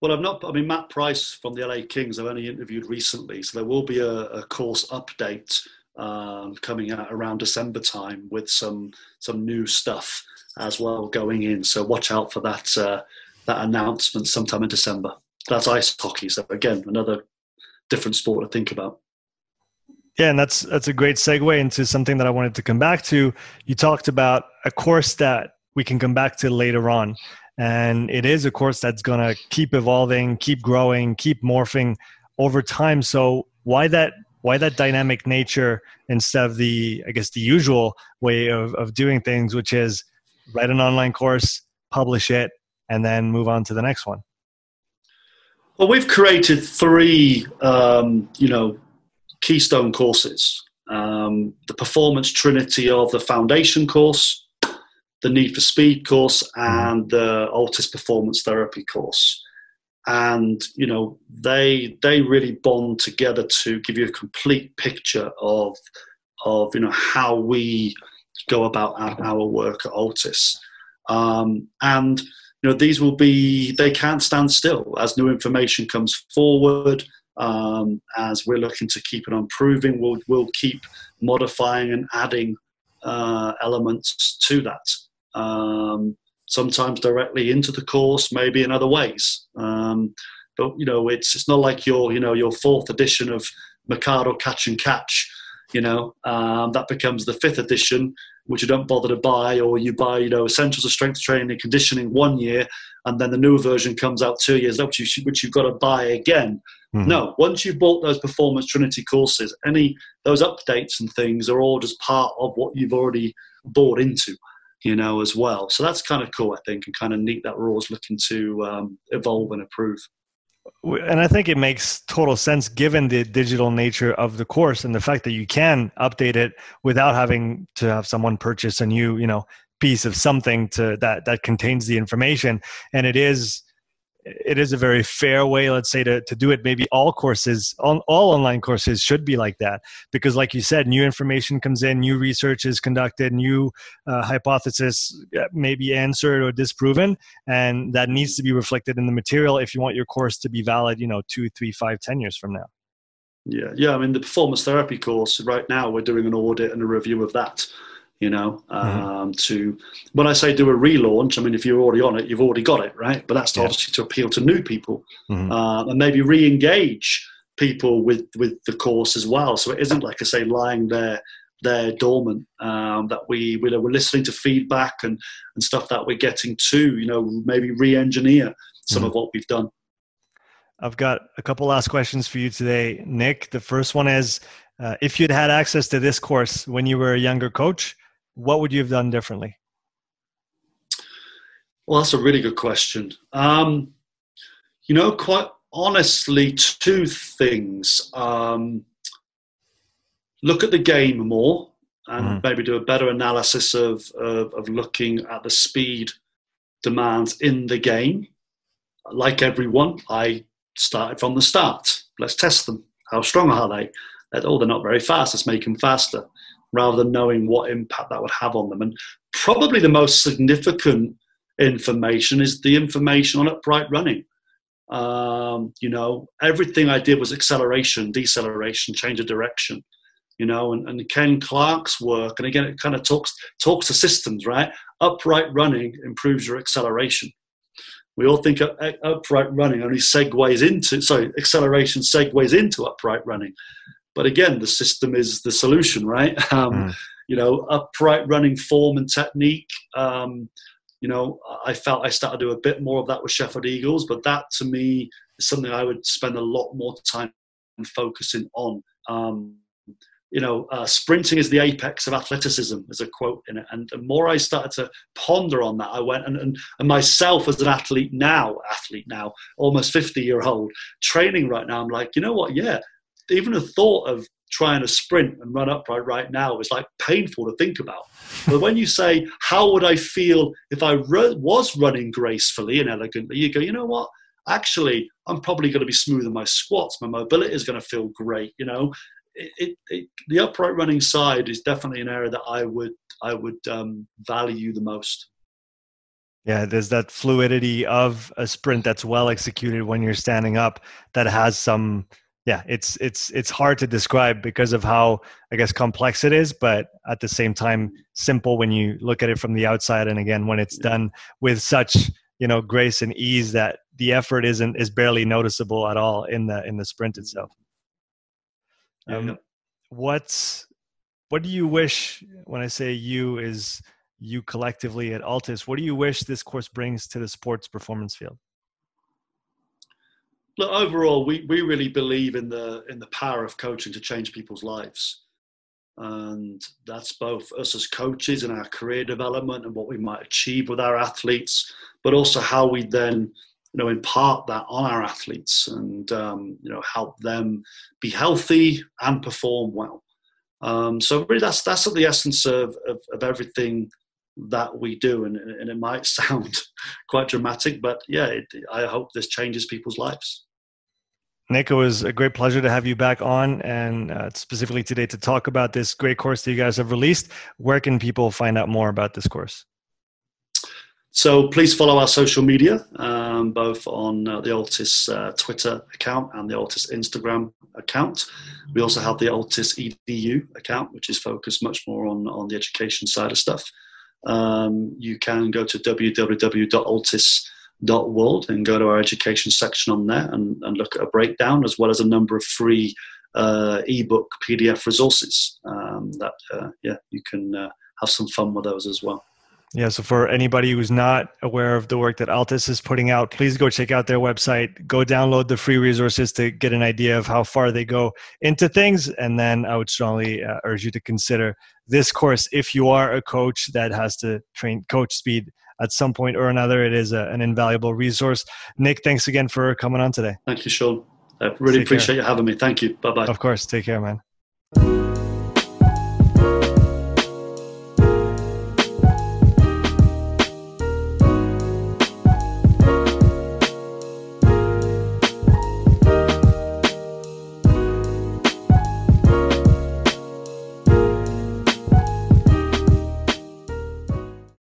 Well, I've not. I mean, Matt Price from the LA Kings. I've only interviewed recently, so there will be a, a course update um, coming out around December time with some some new stuff as well going in. So watch out for that uh, that announcement sometime in December. That's ice hockey. So again, another different sport to think about. Yeah, and that's that's a great segue into something that I wanted to come back to. You talked about a course that we can come back to later on, and it is a course that's going to keep evolving, keep growing, keep morphing over time. So why that why that dynamic nature instead of the i guess the usual way of, of doing things which is write an online course publish it and then move on to the next one well we've created three um, you know keystone courses. Um, the performance trinity of the foundation course the need for speed course and the altis performance therapy course. And you know they they really bond together to give you a complete picture of of you know how we go about our, our work at Altis. Um, and you know these will be they can't stand still as new information comes forward. Um, as we're looking to keep it improving, we'll we'll keep modifying and adding uh, elements to that. Um, sometimes directly into the course, maybe in other ways. Um, but you know, it's it's not like your you know your fourth edition of McArdle Katch and Katch. You know, um, that becomes the fifth edition, which you don't bother to buy, or you buy you know Essentials of Strength Training and Conditioning one year, and then the new version comes out two years, which, you, which you've got to buy again. Mm-hmm. No, once you've bought those Performance Trinity courses, any those updates and things are all just part of what you've already bought into you know, as well. So that's kind of cool, I think, and kind of neat that we're always looking to um, evolve and improve. And I think it makes total sense given the digital nature of the course and the fact that you can update it without having to have someone purchase a new, you know, piece of something to that that contains the information. And it is it is a very fair way let's say to, to do it. Maybe all courses all, online courses should be like that because like you said new information comes in new research is conducted new uh, hypothesis uh, may be answered or disproven and that needs to be reflected in the material if you want your course to be valid you know two three five ten years from now. Yeah yeah i mean the performance therapy course right now we're doing an audit and a review of that you know, mm-hmm. um, mm-hmm. to when I say do a relaunch, I mean if you're already on it, you've already got it, right? But that's yeah. obviously to appeal to new people mm-hmm. uh, and maybe re-engage people with with the course as well. So it isn't like I say lying there there dormant. Um, that we we're, we're listening to feedback and and stuff that we're getting to, you know, maybe re-engineer some mm-hmm. of what we've done. I've got a couple last questions for you today, Nick. The first one is uh, if you'd had access to this course when you were a younger coach, what would you have done differently? Well, that's a really good question. Um, you know, quite honestly, two things. Um, look at the game more and mm. maybe do a better analysis of, of, of looking at the speed demands in the game. Like everyone, I started from the start. Let's test them. How strong are they? Oh, they're not very fast. Let's make them faster rather than knowing what impact that would have on them. And probably the most significant information is the information on upright running. Um, you know, everything I did was acceleration, deceleration, change of direction. You know, and, and Ken Clark's work, and again, it kind of talks talks to systems, right? Upright running improves your acceleration. We all think upright running only segues into, sorry, acceleration segues into upright running. But again, the system is the solution, right? Um, mm. You know, upright running form and technique. Um, you know, I felt I started to do a bit more of that with Sheffield Eagles, but that to me is something I would spend a lot more time focusing on. Um, you know, uh, sprinting is the apex of athleticism, there's a quote in it. And the more I started to ponder on that, I went and, and, and myself as an athlete now, athlete now, almost 50 year old, training right now, I'm like, you know what? Yeah, even the thought of trying to sprint and run upright right now is like painful to think about. but when you say, how would I feel if I was running gracefully and elegantly, you go, you know what? Actually, I'm probably going to be smooth in my squats. My mobility is going to feel great. You know, it, it, it, the upright running side is definitely an area that I would I would um, value the most. Yeah, there's that fluidity of a sprint that's well executed when you're standing up that has some yeah, it's it's it's hard to describe because of how I guess complex it is, but at the same time simple when you look at it from the outside and again when it's done with such, you know, grace and ease that the effort isn't is barely noticeable at all in the in the sprint itself. Um, what what do you wish when I say you is you collectively at Altis? What do you wish this course brings to the sports performance field? Look, overall, we, we really believe in the in the power of coaching to change people's lives, and that's both us as coaches and our career development and what we might achieve with our athletes, but also how we then you know impart that on our athletes and um, you know help them be healthy and perform well. Um, so really that's that's at the essence of, of, of everything that we do and, and, it might sound quite dramatic but yeah it, i hope this changes people's lives Nick, it was a great pleasure to have you back on and uh, specifically today to talk about this great course that you guys have released. Where can people find out more about this course? So please follow our social media, um, both on uh, the Altis uh, Twitter account and the Altis Instagram account. We also have the Altis EDU account, which is focused much more on, on the education side of stuff. Um, you can go to www.altis.world and go to our education section on there and, and look at a breakdown as well as a number of free uh, ebook PDF resources um, that uh, yeah you can uh, have some fun with those as well. Yeah, so for anybody who's not aware of the work that Altis is putting out, please go check out their website. Go download the free resources to get an idea of how far they go into things. And then I would strongly uh, urge you to consider this course if you are a coach that has to train coach speed at some point or another. It is a, an invaluable resource. Nick, thanks again for coming on today. Thank you, Sean. I really take appreciate care. you having me. Thank you. Bye bye. Of course. Take care, man.